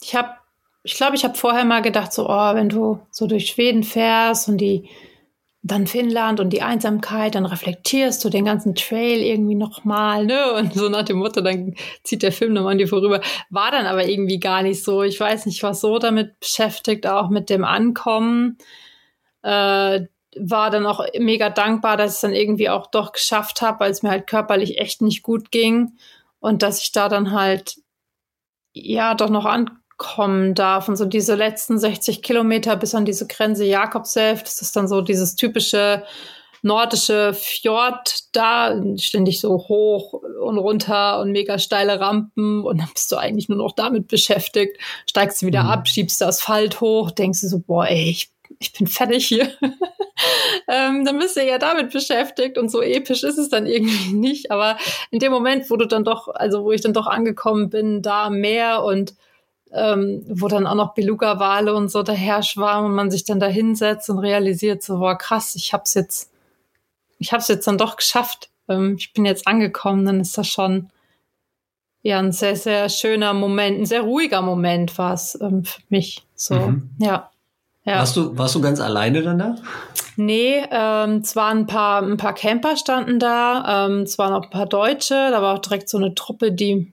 ich habe ich glaube, ich habe vorher mal gedacht, so, oh, wenn du so durch Schweden fährst und die dann Finnland und die Einsamkeit, dann reflektierst du den ganzen Trail irgendwie nochmal, ne? Und so nach dem Motto, dann zieht der Film nochmal an dir vorüber. War dann aber irgendwie gar nicht so. Ich weiß nicht, ich war so damit beschäftigt, auch mit dem Ankommen. Äh, war dann auch mega dankbar, dass ich es dann irgendwie auch doch geschafft habe, weil es mir halt körperlich echt nicht gut ging. Und dass ich da dann halt, ja, doch noch an kommen darf. Und so diese letzten 60 Kilometer bis an diese Grenze Jakobself, das ist dann so dieses typische nordische Fjord da, ständig so hoch und runter und mega steile Rampen und dann bist du eigentlich nur noch damit beschäftigt, steigst du wieder mhm. ab, schiebst du Asphalt hoch, denkst du so, boah, ey, ich, ich bin fertig hier. ähm, dann bist du ja damit beschäftigt und so episch ist es dann irgendwie nicht, aber in dem Moment, wo du dann doch, also wo ich dann doch angekommen bin, da mehr und ähm, wo dann auch noch Beluga-Wale und so daher schwarmen und man sich dann da hinsetzt und realisiert so, boah, krass, ich hab's jetzt, ich hab's jetzt dann doch geschafft. Ähm, ich bin jetzt angekommen, dann ist das schon ja ein sehr, sehr schöner Moment, ein sehr ruhiger Moment war es ähm, für mich. So, mhm. ja. ja. Warst du, warst du ganz alleine dann da? Nee, ähm, zwar ein paar, ein paar Camper standen da, ähm, zwar noch ein paar Deutsche, da war auch direkt so eine Truppe, die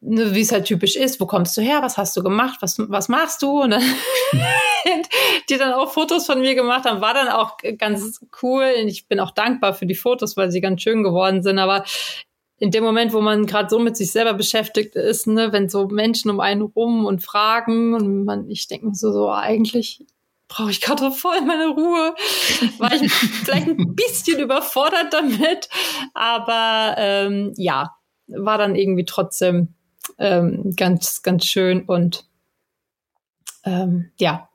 wie es halt typisch ist, wo kommst du her, was hast du gemacht, was, was machst du? Und dann die dann auch Fotos von mir gemacht haben, war dann auch ganz cool. Und ich bin auch dankbar für die Fotos, weil sie ganz schön geworden sind. Aber in dem Moment, wo man gerade so mit sich selber beschäftigt ist, ne, wenn so Menschen um einen rum und fragen und man, ich denke so, so eigentlich brauche ich gerade voll meine Ruhe. War ich vielleicht ein bisschen überfordert damit, aber ähm, ja, war dann irgendwie trotzdem ähm, ganz, ganz schön und ähm, ja,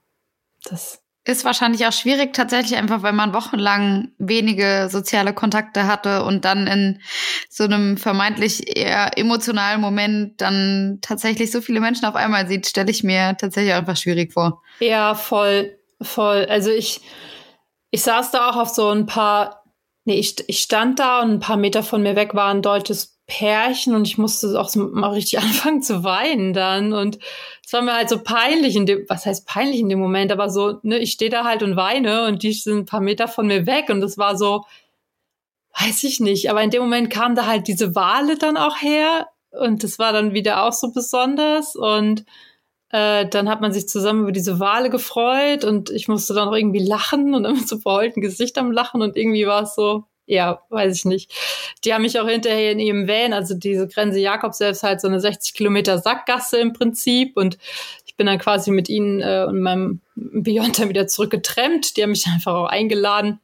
das ist wahrscheinlich auch schwierig tatsächlich einfach, weil man wochenlang wenige soziale Kontakte hatte und dann in so einem vermeintlich eher emotionalen Moment dann tatsächlich so viele Menschen auf einmal sieht, stelle ich mir tatsächlich einfach schwierig vor. Ja, voll, voll. Also ich, ich saß da auch auf so ein paar, nee, ich, ich stand da und ein paar Meter von mir weg war ein deutsches Pärchen und ich musste auch so mal richtig anfangen zu weinen dann. Und es war mir halt so peinlich in dem, was heißt peinlich in dem Moment, aber so, ne, ich stehe da halt und weine und die sind ein paar Meter von mir weg und das war so, weiß ich nicht, aber in dem Moment kam da halt diese Wale dann auch her und das war dann wieder auch so besonders. Und äh, dann hat man sich zusammen über diese Wale gefreut und ich musste dann auch irgendwie lachen und immer so verheulten Gesicht am Lachen und irgendwie war es so, ja, weiß ich nicht. Die haben mich auch hinterher in ihrem Van, also diese Grenze Jakob selbst halt so eine 60 Kilometer Sackgasse im Prinzip und ich bin dann quasi mit ihnen äh, und meinem Beyond dann wieder zurückgetrennt. Die haben mich einfach auch eingeladen,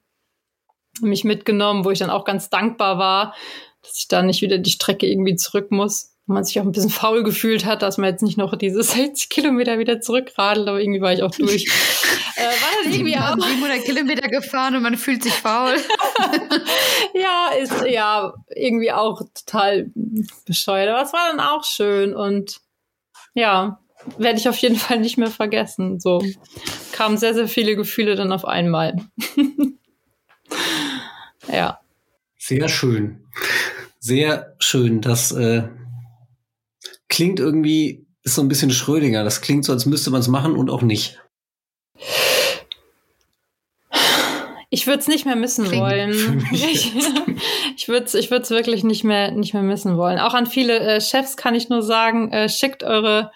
mich mitgenommen, wo ich dann auch ganz dankbar war, dass ich da nicht wieder die Strecke irgendwie zurück muss wo man sich auch ein bisschen faul gefühlt hat, dass man jetzt nicht noch diese 60 Kilometer wieder zurückradelt, aber irgendwie war ich auch durch. äh, war das irgendwie auch 700 Kilometer gefahren und man fühlt sich faul. ja, ist ja irgendwie auch total bescheuert, aber es war dann auch schön und ja, werde ich auf jeden Fall nicht mehr vergessen. So kamen sehr, sehr viele Gefühle dann auf einmal. ja. Sehr schön. Sehr schön, dass äh, klingt irgendwie, ist so ein bisschen Schrödinger. Das klingt so, als müsste man es machen und auch nicht. Ich würde es nicht mehr missen Klingt wollen. Ich, ich würde es ich würd's wirklich nicht mehr, nicht mehr missen wollen. Auch an viele äh, Chefs kann ich nur sagen, äh, schickt eure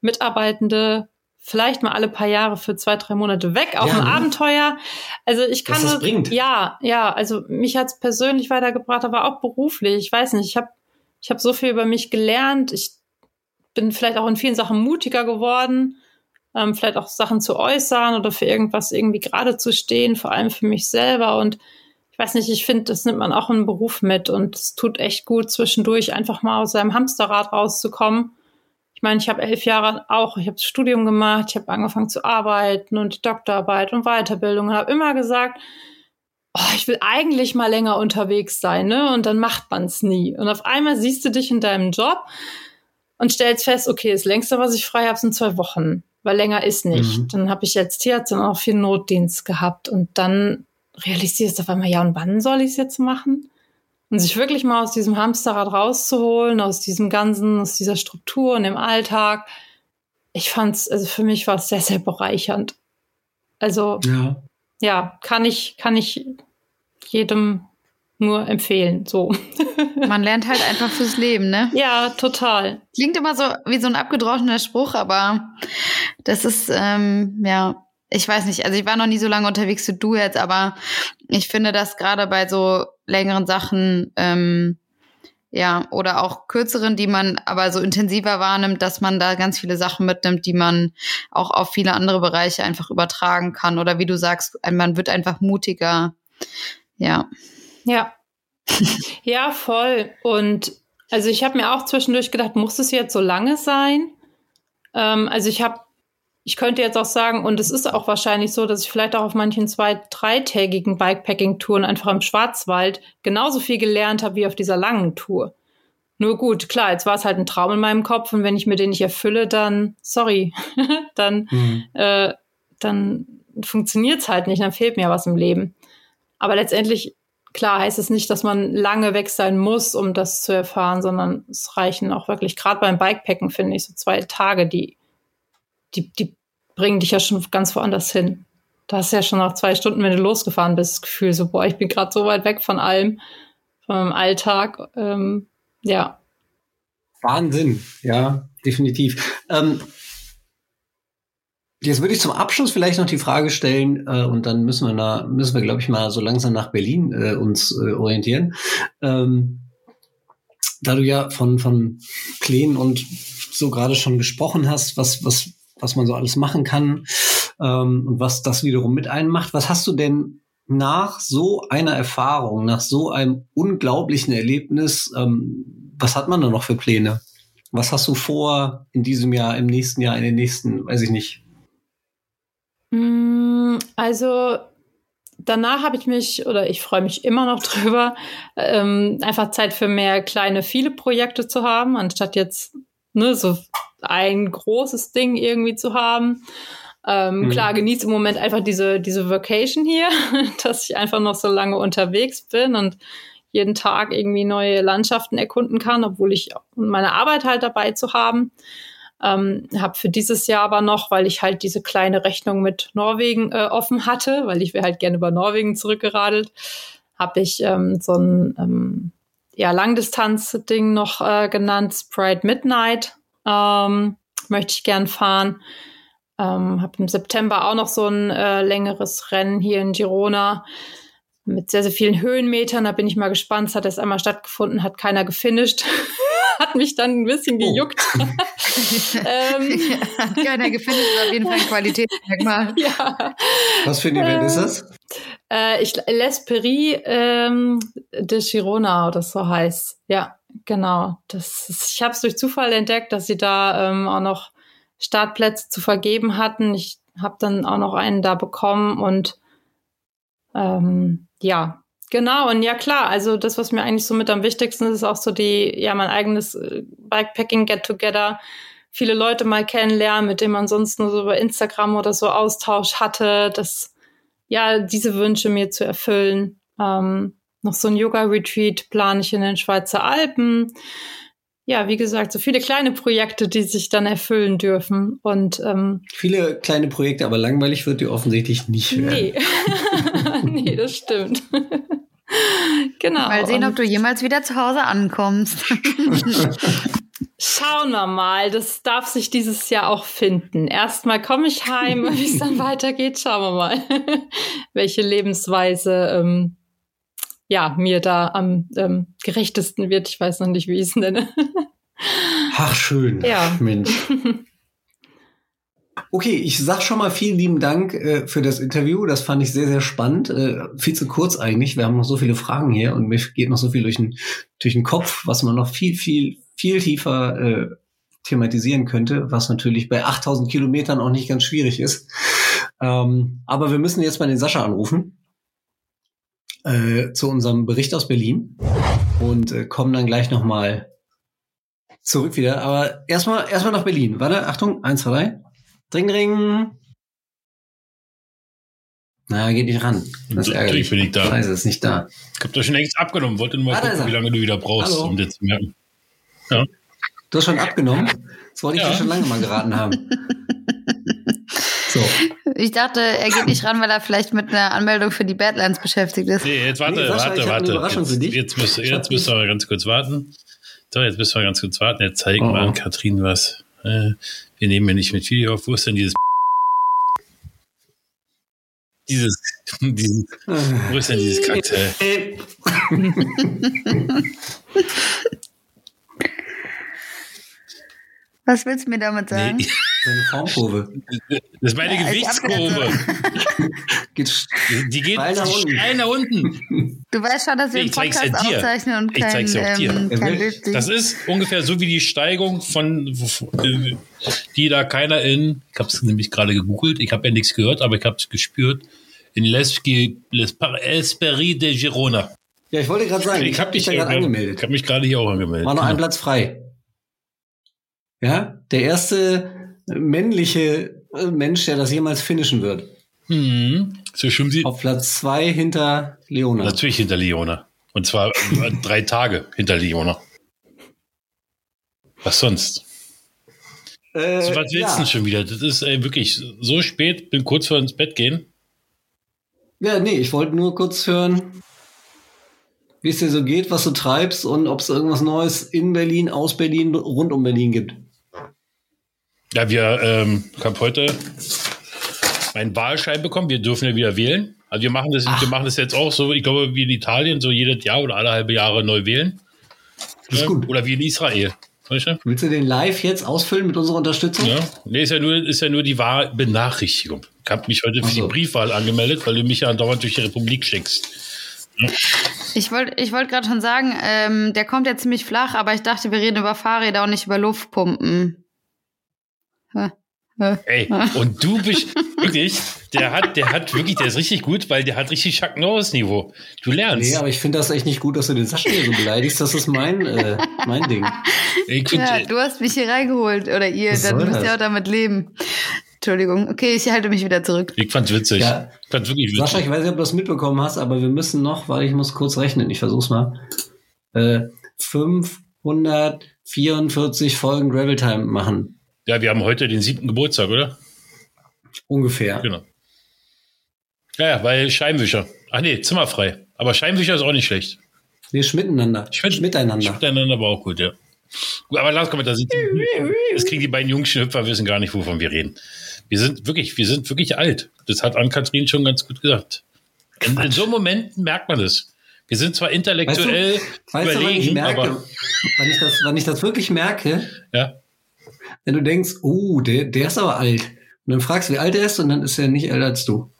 Mitarbeitende vielleicht mal alle paar Jahre für zwei, drei Monate weg auf ja, ein ne? Abenteuer. Also ich kann das bringt. ja, ja, also mich hat's persönlich weitergebracht, aber auch beruflich. Ich weiß nicht, ich habe ich hab so viel über mich gelernt. Ich bin vielleicht auch in vielen Sachen mutiger geworden, ähm, vielleicht auch Sachen zu äußern oder für irgendwas irgendwie gerade zu stehen, vor allem für mich selber. Und ich weiß nicht, ich finde, das nimmt man auch im Beruf mit und es tut echt gut, zwischendurch einfach mal aus seinem Hamsterrad rauszukommen. Ich meine, ich habe elf Jahre auch, ich habe das Studium gemacht, ich habe angefangen zu arbeiten und Doktorarbeit und Weiterbildung und habe immer gesagt, oh, ich will eigentlich mal länger unterwegs sein, ne? Und dann macht man es nie. Und auf einmal siehst du dich in deinem Job und stellst fest, okay, das längste, was ich frei habe, sind zwei Wochen, weil länger ist nicht. Mhm. Dann habe ich jetzt hier dann auch viel Notdienst gehabt und dann realisierst du auf einmal, ja, und wann soll ich es jetzt machen? Und sich wirklich mal aus diesem Hamsterrad rauszuholen, aus diesem ganzen, aus dieser Struktur und dem Alltag. Ich fand's, also für mich war es sehr, sehr bereichernd. Also, ja. ja, kann ich, kann ich jedem nur empfehlen. So. Man lernt halt einfach fürs Leben, ne? Ja, total. Klingt immer so wie so ein abgedroschener Spruch, aber das ist, ähm, ja, ich weiß nicht, also ich war noch nie so lange unterwegs wie du jetzt, aber ich finde, dass gerade bei so längeren Sachen ähm, Ja, oder auch kürzeren, die man aber so intensiver wahrnimmt, dass man da ganz viele Sachen mitnimmt, die man auch auf viele andere Bereiche einfach übertragen kann. Oder wie du sagst, man wird einfach mutiger. Ja. Ja. ja, voll. Und also ich habe mir auch zwischendurch gedacht, muss es jetzt so lange sein? Ähm, also ich habe ich könnte jetzt auch sagen, und es ist auch wahrscheinlich so, dass ich vielleicht auch auf manchen zwei-, dreitägigen Bikepacking-Touren einfach im Schwarzwald genauso viel gelernt habe wie auf dieser langen Tour. Nur gut, klar, jetzt war es halt ein Traum in meinem Kopf und wenn ich mir den nicht erfülle, dann, sorry, dann, mhm. äh, dann funktioniert es halt nicht, dann fehlt mir was im Leben. Aber letztendlich, klar, heißt es nicht, dass man lange weg sein muss, um das zu erfahren, sondern es reichen auch wirklich, gerade beim Bikepacken, finde ich, so zwei Tage, die die, die bringen dich ja schon ganz woanders hin. Du hast ja schon nach zwei Stunden, wenn du losgefahren bist, das Gefühl so, boah, ich bin gerade so weit weg von allem, von meinem Alltag. Ähm, ja. Wahnsinn, ja, definitiv. Ähm, jetzt würde ich zum Abschluss vielleicht noch die Frage stellen, äh, und dann müssen wir, na, müssen wir, glaube ich, mal so langsam nach Berlin äh, uns äh, orientieren. Ähm, da du ja von, von Plänen und so gerade schon gesprochen hast, was, was was man so alles machen kann ähm, und was das wiederum mit einem macht. Was hast du denn nach so einer Erfahrung, nach so einem unglaublichen Erlebnis, ähm, was hat man da noch für Pläne? Was hast du vor in diesem Jahr, im nächsten Jahr, in den nächsten, weiß ich nicht? Mm, also danach habe ich mich, oder ich freue mich immer noch drüber, ähm, einfach Zeit für mehr kleine, viele Projekte zu haben, anstatt jetzt ne, so ein großes Ding irgendwie zu haben. Ähm, mhm. Klar, genieße im Moment einfach diese, diese Vacation hier, dass ich einfach noch so lange unterwegs bin und jeden Tag irgendwie neue Landschaften erkunden kann, obwohl ich meine Arbeit halt dabei zu haben. Ähm, habe für dieses Jahr aber noch, weil ich halt diese kleine Rechnung mit Norwegen äh, offen hatte, weil ich wäre halt gerne über Norwegen zurückgeradelt, habe ich ähm, so ein ähm, ja, Langdistanz-Ding noch äh, genannt, Sprite Midnight. Ähm, möchte ich gern fahren. Ähm, habe im September auch noch so ein äh, längeres Rennen hier in Girona mit sehr, sehr vielen Höhenmetern. Da bin ich mal gespannt. Es hat erst einmal stattgefunden, hat keiner gefinisht. hat mich dann ein bisschen oh. gejuckt. Oh. ähm, keiner gefinisht, ist auf jeden Fall ein Qualitätsmerkmal. ja. Was für ein Event äh, ist das? Äh, ich, L'Esperie ähm, de Girona oder so heißt. Ja, genau. Das ist, ich habe es durch Zufall entdeckt, dass sie da ähm, auch noch Startplätze zu vergeben hatten. Ich habe dann auch noch einen da bekommen und ähm, ja, genau. Und ja klar, also das, was mir eigentlich so mit am wichtigsten ist, ist auch so die, ja, mein eigenes äh, Bikepacking Get-Together. Viele Leute mal kennenlernen, mit denen man sonst nur so über Instagram oder so Austausch hatte, das, ja, diese Wünsche mir zu erfüllen. Ähm, noch so ein Yoga-Retreat plane ich in den Schweizer Alpen. Ja, wie gesagt, so viele kleine Projekte, die sich dann erfüllen dürfen. Und ähm, viele kleine Projekte, aber langweilig wird die offensichtlich nicht werden. Nee, nee das stimmt. genau. Mal sehen, ob du jemals wieder zu Hause ankommst. Schauen wir mal, das darf sich dieses Jahr auch finden. Erstmal komme ich heim, wie es dann weitergeht, schauen wir mal, welche Lebensweise ähm, ja, mir da am ähm, gerechtesten wird. Ich weiß noch nicht, wie ich es nenne. Ach, schön. Ja. Mensch. Okay, ich sag schon mal vielen lieben Dank äh, für das Interview. Das fand ich sehr, sehr spannend. Äh, viel zu kurz eigentlich. Wir haben noch so viele Fragen hier und mir geht noch so viel durch den, durch den Kopf, was man noch viel, viel, viel tiefer äh, thematisieren könnte, was natürlich bei 8000 Kilometern auch nicht ganz schwierig ist. Ähm, aber wir müssen jetzt mal den Sascha anrufen äh, zu unserem Bericht aus Berlin und äh, kommen dann gleich nochmal zurück wieder. Aber erstmal erstmal nach Berlin. Warte, Achtung, eins, zwei, drei. Dring, dring. Na, geht nicht ran. Das ist Natürlich bin ich da. Scheiße, ist nicht da. Ich hab doch schon längst abgenommen. Wollte nur mal ah, gucken, wie lange du wieder brauchst, Hallo. um dir zu merken. Ja. Du hast schon abgenommen? Das wollte ich ja. dir schon lange mal geraten haben. So. Ich dachte, er geht nicht ran, weil er vielleicht mit einer Anmeldung für die Badlands beschäftigt ist. Nee, jetzt warte, nee, Sascha, warte, warte. Jetzt, jetzt, jetzt, müssen, jetzt müssen wir ganz kurz warten. So, jetzt müssen wir ganz kurz warten. Jetzt zeigen oh. wir an Katrin was. Äh, wir nehmen ja nicht mit Video auf. Wo ist denn dieses dieses, dieses wo ist denn dieses Cocktail? Was willst du mir damit sagen? Nee. Seine Formkurve. Das ist meine ja, Gewichtskurve. die geht. Steil nach unten. Du weißt schon, dass wir einen Podcast aufzeichnen und kein, ich zeig's dir. Ähm, kein Das ist ungefähr so wie die Steigung von, die da keiner in, ich habe es nämlich gerade gegoogelt, ich habe ja nichts gehört, aber ich habe es gespürt, in Les, Les Esperis de Girona. Ja, ich wollte gerade sagen, ich habe dich gerade angemeldet. Ich habe mich gerade hier auch angemeldet. War noch genau. ein Platz frei. Ja, der erste männliche äh, Mensch, der das jemals finishen wird. Mhm. So schwimmen sie. Auf Platz zwei hinter Leona. Natürlich hinter Leona. Und zwar drei Tage hinter Leona. Was sonst? Äh, so, was willst ja. du schon wieder? Das ist ey, wirklich so spät, bin kurz vor ins Bett gehen. Ja, nee, ich wollte nur kurz hören, wie es dir so geht, was du treibst und ob es irgendwas Neues in Berlin, aus Berlin, rund um Berlin gibt. Ja, wir, ähm, ich habe heute meinen Wahlschein bekommen. Wir dürfen ja wieder wählen. Also wir machen das, wir machen das jetzt auch so, ich glaube, wie in Italien, so jedes Jahr oder alle halbe Jahre neu wählen. Das ist gut. Oder wie in Israel. Weißt du? Willst du den live jetzt ausfüllen mit unserer Unterstützung? Ja. Nee, ist ja nur, ist ja nur die Wahlbenachrichtigung. Ich habe mich heute für so. die Briefwahl angemeldet, weil du mich ja andauernd durch die Republik schickst. Ja. Ich wollte ich wollt gerade schon sagen, ähm, der kommt ja ziemlich flach, aber ich dachte, wir reden über Fahrräder und nicht über Luftpumpen. Ey, und du bist wirklich, der hat, der hat wirklich, der ist richtig gut, weil der hat richtig Chuck Norris Niveau. Du lernst. Nee, aber ich finde das echt nicht gut, dass du den Sascha hier so beleidigst. Das ist mein, äh, mein Ding. Find, ja, du hast mich hier reingeholt oder ihr, dann müsst ihr auch damit leben. Entschuldigung. Okay, ich halte mich wieder zurück. Ich fand's witzig. Ja. Ich fand's wirklich witzig. Sascha, ich weiß nicht, ob du das mitbekommen hast, aber wir müssen noch, weil ich muss kurz rechnen, ich versuch's mal, äh, 544 Folgen Gravel Time machen. Ja, wir haben heute den siebten Geburtstag, oder? Ungefähr. Genau. Ja, ja, weil Scheinwischer. Ach nee, zimmerfrei. Aber Scheinwischer ist auch nicht schlecht. Nee, schmiteinander. Schmidt, miteinander. Schmiteinander war auch gut, ja. Aber lass komm, da sind das kriegen die beiden jungen Hüpfer wissen gar nicht, wovon wir reden. Wir sind wirklich, wir sind wirklich alt. Das hat Ann-Kathrin schon ganz gut gesagt. In, in, so einem Moment merkt man das. Wir sind zwar intellektuell weißt du, weißt überlegen, du, ich merke, aber wenn ich, das, ich das wirklich merke, ja wenn du denkst, oh, der, der ist aber alt. Und dann fragst du, wie alt er ist, und dann ist er nicht älter als du.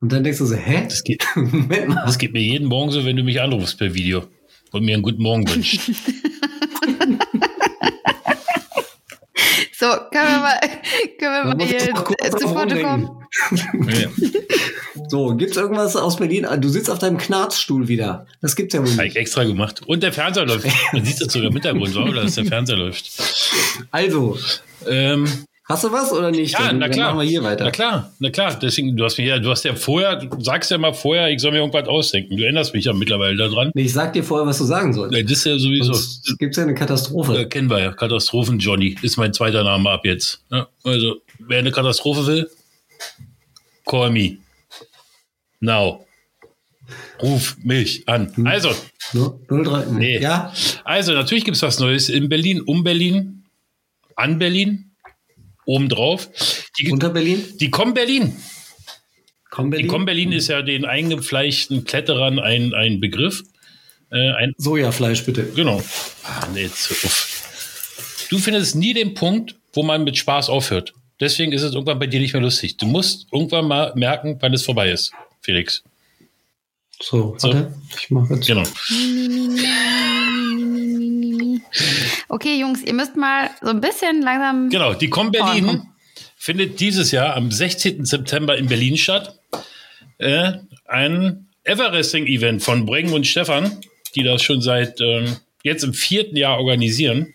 Und dann denkst du so, hä? Das geht, das geht mir jeden Morgen so, wenn du mich anrufst per Video und mir einen guten Morgen wünschst. so, können wir mal, können wir mal hier zu Foto kommen? Ja. So, gibt's irgendwas aus Berlin? Du sitzt auf deinem Knarzstuhl wieder. Das gibt's ja wohl nicht. Habe ich extra gemacht. Und der Fernseher läuft. Man sieht das sogar im Hintergrund, oder? Dass der Fernseher läuft. Also, ähm, Hast du was oder nicht? Ja, dann, na klar. Machen wir hier weiter. Na klar, na klar. Deswegen, du hast mir ja, du hast ja vorher, du sagst ja mal vorher, ich soll mir irgendwas ausdenken. Du erinnerst mich ja mittlerweile daran. Nee, ich sag dir vorher, was du sagen sollst. Ja, das ist ja sowieso. Es gibt ja eine Katastrophe. Ja, kennen wir ja. Katastrophen Johnny ist mein zweiter Name ab jetzt. Ja, also, wer eine Katastrophe will, call me. Now. Ruf mich an. Hm. Also. 03. Nee. Ja. Also, natürlich gibt es was Neues in Berlin, um Berlin, an Berlin, obendrauf. Die, Unter Berlin? Die Com Berlin. Com Berlin? Die Com Berlin ist ja den eingefleischten Kletterern ein, ein Begriff. Äh, ein Sojafleisch, bitte. Genau. Ah, nee, du findest nie den Punkt, wo man mit Spaß aufhört. Deswegen ist es irgendwann bei dir nicht mehr lustig. Du musst irgendwann mal merken, wann es vorbei ist. Felix. So, warte, so. ich mache jetzt. Genau. Okay, Jungs, ihr müsst mal so ein bisschen langsam. Genau, die Com Berlin oh, findet dieses Jahr am 16. September in Berlin statt. Äh, ein Everesting-Event von Breng und Stefan, die das schon seit ähm, jetzt im vierten Jahr organisieren.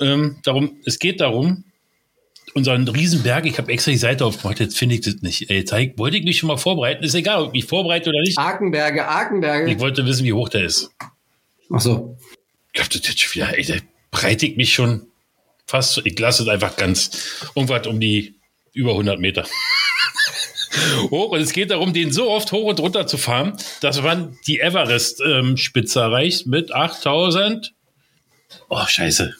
Ähm, darum, es geht darum, unseren Riesenberg, ich habe extra die Seite aufgemacht, jetzt finde ich das nicht. Ey, zeig, wollte ich mich schon mal vorbereiten, ist egal, ob ich mich vorbereite oder nicht. Arkenberge, Arkenberge. Ich wollte wissen, wie hoch der ist. Ach so. Ich hab das jetzt schon wieder, ey, da breite ich mich schon fast, ich lasse es einfach ganz, irgendwas um die über 100 Meter. hoch und es geht darum, den so oft hoch und runter zu fahren, dass man die Everest-Spitze ähm, erreicht mit 8000. Oh, scheiße.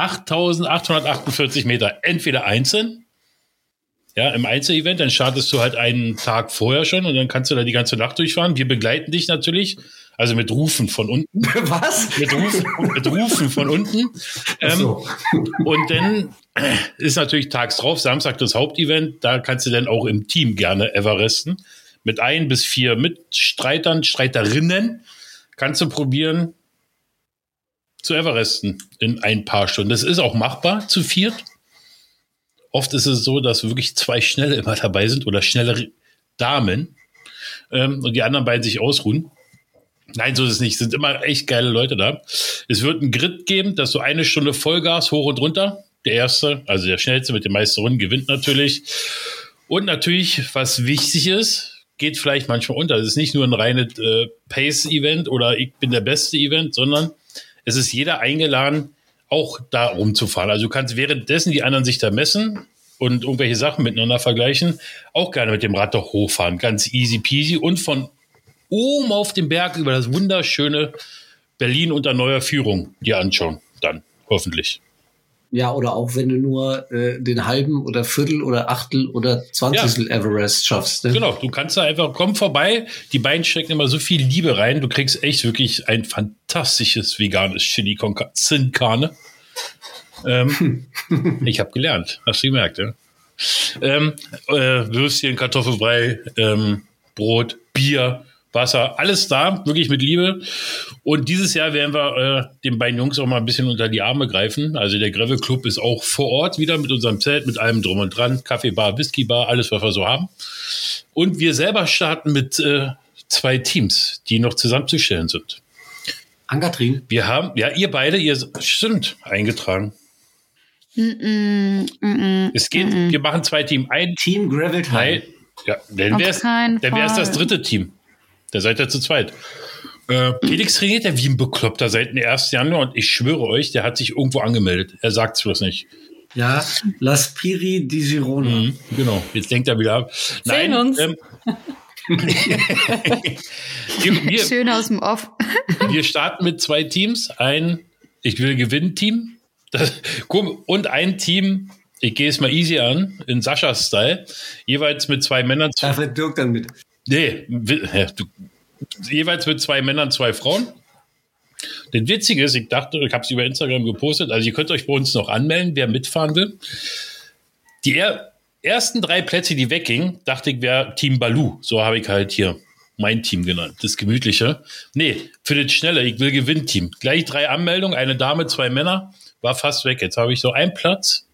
8848 Meter, entweder einzeln, ja, im Einzelevent, dann startest du halt einen Tag vorher schon und dann kannst du da die ganze Nacht durchfahren. Wir begleiten dich natürlich Also mit Rufen von unten. Was? Mit Rufen, mit Rufen von unten. Ach Ähm, so. und dann ist natürlich tags drauf, Samstag das Hauptevent. Da kannst du dann auch im Team gerne Everesten. Mit ein bis vier Mitstreitern, Streiterinnen kannst du probieren zu Everesten in ein paar Stunden. Das ist auch machbar zu viert. Oft ist es so, dass wirklich zwei Schnelle immer dabei sind oder schnellere Damen ähm, und die anderen beiden sich ausruhen. Nein, so ist es nicht. Es sind immer echt geile Leute da. Es wird ein Grid geben, dass so eine Stunde Vollgas hoch und runter. Der erste, also der schnellste mit den meisten Runden, gewinnt natürlich. Und natürlich, was wichtig ist, geht vielleicht manchmal unter. Es ist nicht nur ein reines äh, Pace-Event oder ich bin der beste Event, sondern es ist jeder eingeladen, auch da rumzufahren. Also du kannst währenddessen die anderen sich da messen und irgendwelche Sachen miteinander vergleichen, auch gerne mit dem Rad doch hochfahren. Ganz easy peasy und von oben auf dem Berg über das wunderschöne Berlin unter neuer Führung dir anschauen. Dann, hoffentlich. Ja, oder auch wenn du nur äh, den halben oder Viertel oder Achtel oder Zwanzigstel Everest schaffst. Ne? Genau, du kannst da einfach, komm vorbei. Die beiden stecken immer so viel Liebe rein. Du kriegst echt wirklich ein fantastisches veganes Chili con Carne. Ähm, ich habe gelernt, hast du gemerkt, ja? Ähm, äh, Würstchen, Kartoffelbrei, ähm, Brot, Bier, Wasser, alles da, wirklich mit Liebe. Und dieses Jahr werden wir äh, den beiden Jungs auch mal ein bisschen unter die Arme greifen. Also der Gravel Club ist auch vor Ort wieder mit unserem Zelt, mit allem drum und dran. Kaffeebar, Whiskybar, alles, was wir so haben. Und wir selber starten mit äh, zwei Teams, die noch zusammenzustellen sind. Ankatrin, Wir haben, ja, ihr beide, ihr stimmt, eingetragen. Mm, mm, mm, Es geht, wir machen zwei Teams. Ein Team Gravel Time. Nein, ja, dann dann wär's das dritte Team. Da seid ihr zu zweit. Äh, Felix trainiert ja wie ein Bekloppter seit dem 1. Januar und ich schwöre euch, der hat sich irgendwo angemeldet. Er sagt es bloß nicht. Ja, La Spiri di Girona. Mhm, genau, jetzt denkt er wieder ab. Sehen uns. Ähm, wir, Schön aus dem Off. wir starten mit zwei Teams. Ein Ich will gewinnen Team. Das, und ein Team, ich gehe es mal easy an, in Saschas Style. Jeweils mit zwei Männern. Da Dirk dann mit. Nee, jeweils mit zwei Männern, zwei Frauen. Das Witzige ist, ich dachte, ich habe es über Instagram gepostet, also ihr könnt euch bei uns noch anmelden, wer mitfahren will. Die er, ersten drei Plätze, die weggingen, dachte ich, wäre Team Balu. So habe ich halt hier mein Team genannt, das Gemütliche. Nee, für das Schnelle, ich will Gewinnteam. Gleich drei Anmeldungen, eine Dame, zwei Männer, war fast weg. Jetzt habe ich so einen Platz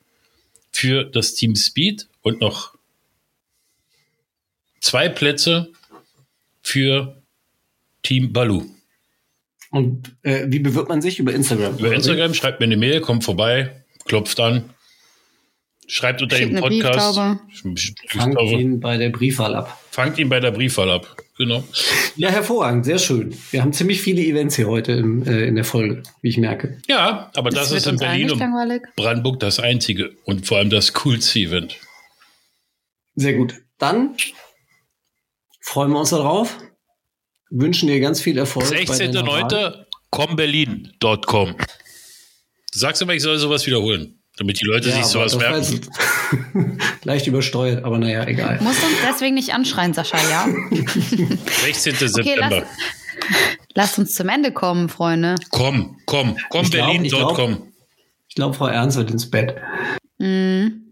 für das Team Speed und noch zwei Plätze für Team Balu. Und äh, wie bewirbt man sich? Über Instagram. Über Instagram schreibt mir eine Mail, kommt vorbei, klopft an, schreibt unter Schickt dem Podcast. Fangt ihn bei der Briefwahl ab. Fangt ihn bei der Briefwahl ab. Genau. Ja, hervorragend, sehr schön. Wir haben ziemlich viele Events hier heute im, äh, in der Folge, wie ich merke. Ja, aber das, wird ist in Berlin nicht und langweilig. Brandenburg das einzige und vor allem das coolste Event. Sehr gut. Dann freuen wir uns darauf. Wünschen dir ganz viel Erfolg. bei deiner Wahl. 16.09. comberlin.com. Du sagst immer, ich soll sowas wiederholen, damit die Leute sich aber sowas merken. leicht übersteuert, aber naja, egal. Musst uns deswegen nicht anschreien, Sascha, ja? 16. Okay, September. lass, lasst uns zum Ende kommen, Freunde. komm, komm, glaub, ich comberlin.com. Ich glaube, Frau Ernst wird ins Bett. Mhm.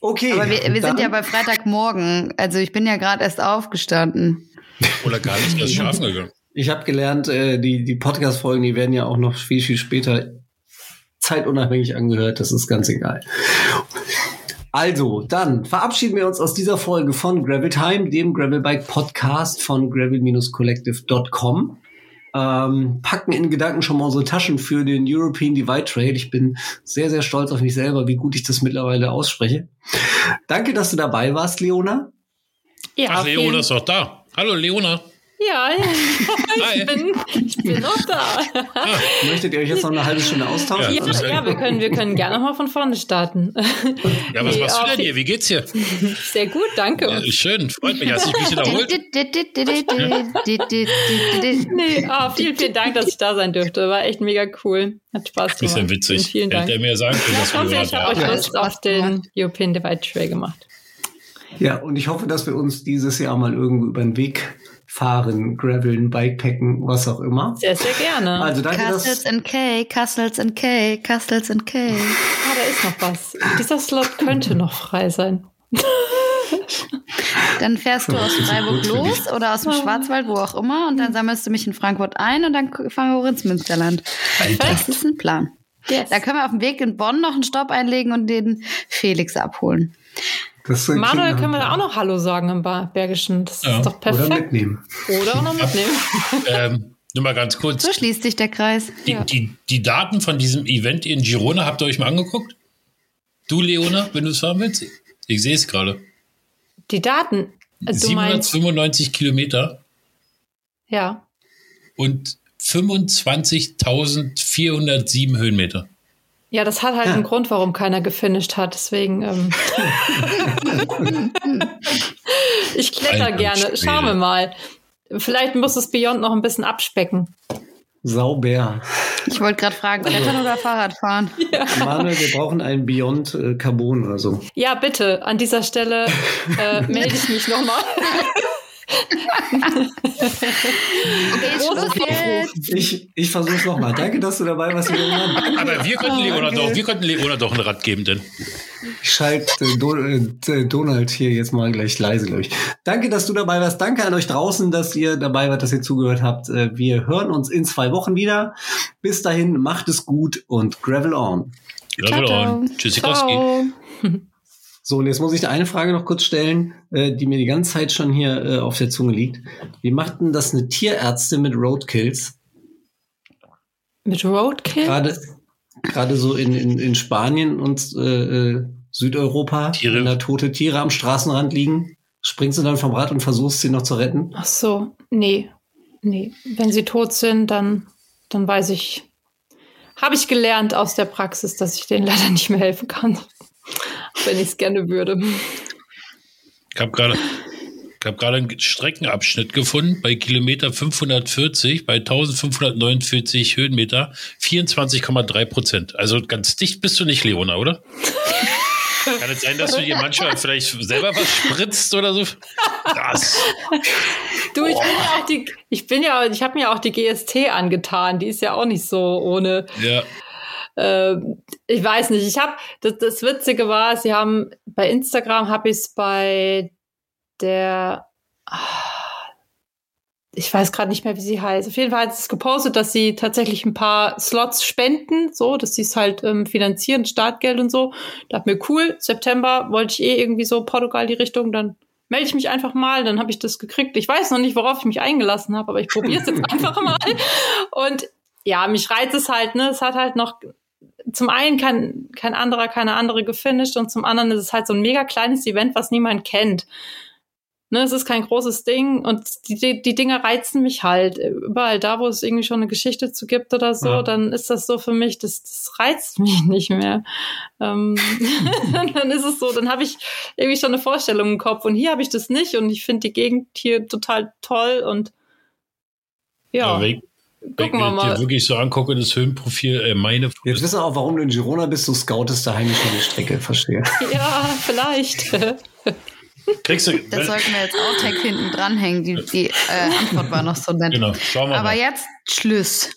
Okay. Aber wir, wir sind ja bei Freitagmorgen. Also ich bin ja gerade erst aufgestanden. Oder gar nicht erst schlafen gegangen. Ich habe gelernt, äh, die, die Podcast-Folgen, die werden ja auch noch viel, viel später zeitunabhängig angehört. Das ist ganz egal. Also, dann verabschieden wir uns aus dieser Folge von Gravel Time, dem Gravelbike Podcast von gravel-collective.com. Ähm, packen in Gedanken schon mal unsere Taschen für den European Divide Trail. Ich bin sehr, sehr stolz auf mich selber, wie gut ich das mittlerweile ausspreche. Danke, dass du dabei warst, Leona. Ja, Ach, Leona ist doch da. Hallo, Leona. Ja, ich bin, ich bin noch da. Möchtet ihr euch jetzt noch eine halbe Stunde austauschen? Ja. Ja, ja wir, können, wir können gerne mal von vorne starten. Ja, was Nee, machst du denn hier? Wie geht's dir? Sehr gut, danke. Ja, schön, freut mich. Hast du dich ein bisschen erholt? Nee, ah, vielen, vielen Dank, dass ich da sein durfte. War echt mega cool. Hat Spaß ist gemacht. ja witzig. Vielen Dank. Hätte er mir sagen können, Ja, dass ich wir hoffe, ich habe euch Lust auf den. European Divide Trail gemacht. Ja, und ich hoffe, dass wir uns dieses Jahr mal irgendwo über den Weg fahren, graveln, bikepacken, was auch immer. Sehr, sehr gerne. Also danke, Castles and Cake, Castles and Cake, Castles and Cake. Ah, da ist noch was. Dieser Slot könnte noch frei sein. Dann fährst du aus Freiburg los oder aus dem Schwarzwald, wo auch immer, und dann sammelst du mich in Frankfurt ein und dann fahren wir hoch ins Münsterland. Das ist ein Plan. Yes. Da können wir auf dem Weg in Bonn noch einen Stopp einlegen und den Felix abholen. Manuel können wir da auch noch Hallo sagen im Bergischen. Das Ja. ist doch Plan. Oder perfekt. mitnehmen. Oder auch noch mitnehmen. ähm, nur mal ganz kurz. So schließt sich der Kreis. Die, Ja. die, die Daten von diesem Event in Girona, habt ihr euch mal angeguckt? Du, Leona, wenn du es fahren willst? Ich sehe es gerade. Die Daten. Also du meinst, 795 Kilometer ja. und 25.407 Höhenmeter. Ja, das hat halt Ja. einen Grund, warum keiner gefinisht hat. Deswegen. Ähm ich kletter gerne. Schauen wir mal. Vielleicht muss es Beyond noch ein bisschen abspecken. Sauber. Ich wollte gerade fragen, Klettern oder Fahrradfahren? Manuel, wir brauchen einen Beyond äh, Carbon oder so. Ja, bitte. An dieser Stelle äh, melde ich mich nochmal. Okay, Schluss jetzt. Ich, ich versuche es nochmal. Danke, dass du dabei warst. Leona. Aber wir könnten Leona danke. doch, wir könnten Leona doch ein Rad geben, denn. Ich schalte äh, Do äh, Donald hier jetzt mal gleich leise, glaube ich. Danke, dass du dabei warst. Danke an euch draußen, dass ihr dabei wart, dass ihr zugehört habt. Äh, wir hören uns in zwei Wochen wieder. Bis dahin, macht es gut und gravel on. Gravel ciao. on. Tschüssikowski. So, und jetzt muss ich eine Frage noch kurz stellen, äh, die mir die ganze Zeit schon hier äh, auf der Zunge liegt. Wie macht denn das eine Tierärztin mit Roadkills? Mit Roadkill? Gerade gerade so in, in, in Spanien und äh, äh, Südeuropa, Tiere. wenn da tote Tiere am Straßenrand liegen, springst du dann vom Rad und versuchst sie noch zu retten? Ach so, nee. Nee. Wenn sie tot sind, dann, dann weiß ich, habe ich gelernt aus der Praxis, dass ich denen leider nicht mehr helfen kann. Wenn ich es gerne würde. Ich habe gerade ich hab gerade einen Streckenabschnitt gefunden bei Kilometer 540, bei 1549 Höhenmeter, 24,3 Prozent. Also ganz dicht bist du nicht, Leona, oder? Kann es sein, dass du dir manchmal vielleicht selber was spritzt oder so? Das. Du, ich bin ja auch die, ich bin ja, ich habe mir auch die GST angetan. Die ist ja auch nicht so ohne. Ja. Äh, ich weiß nicht. Ich habe das, das Witzige war, sie haben bei Instagram habe ich es bei der ah, ich weiß gerade nicht mehr, wie sie heißt. Auf jeden Fall hat es gepostet, dass sie tatsächlich ein paar Slots spenden, so, dass sie es halt ähm, finanzieren, Startgeld und so. Da mir cool, September wollte ich eh irgendwie so Portugal die Richtung, dann melde ich mich einfach mal, dann habe ich das gekriegt. Ich weiß noch nicht, worauf ich mich eingelassen habe, aber ich probiere es jetzt einfach mal. Und ja, mich reizt es halt, ne? Es hat halt noch zum einen kein, kein anderer, keine andere gefinisht und zum anderen ist es halt so ein mega kleines Event, was niemand kennt. Ne, es ist kein großes Ding und die, die, die Dinge reizen mich halt. Überall da, wo es irgendwie schon eine Geschichte zu gibt oder so, Ja. dann ist das so für mich, das, das reizt mich nicht mehr. Ähm, dann ist es so, dann habe ich irgendwie schon eine Vorstellung im Kopf und hier habe ich das nicht und ich finde die Gegend hier total toll und ja, Aber wenn, wenn gucken wir mal. wirklich so angucke, das Höhenprofil, äh, meine. Jetzt wissen wir auch, warum du in Girona bist. Du scoutest daheim schon die Strecke. Verstehe. Ja, vielleicht. Kriegst du. Das sollten wir jetzt auch Tag hinten dranhängen. Die, die äh, Antwort war noch so nett. genau, schauen wir Aber mal. jetzt Schluss.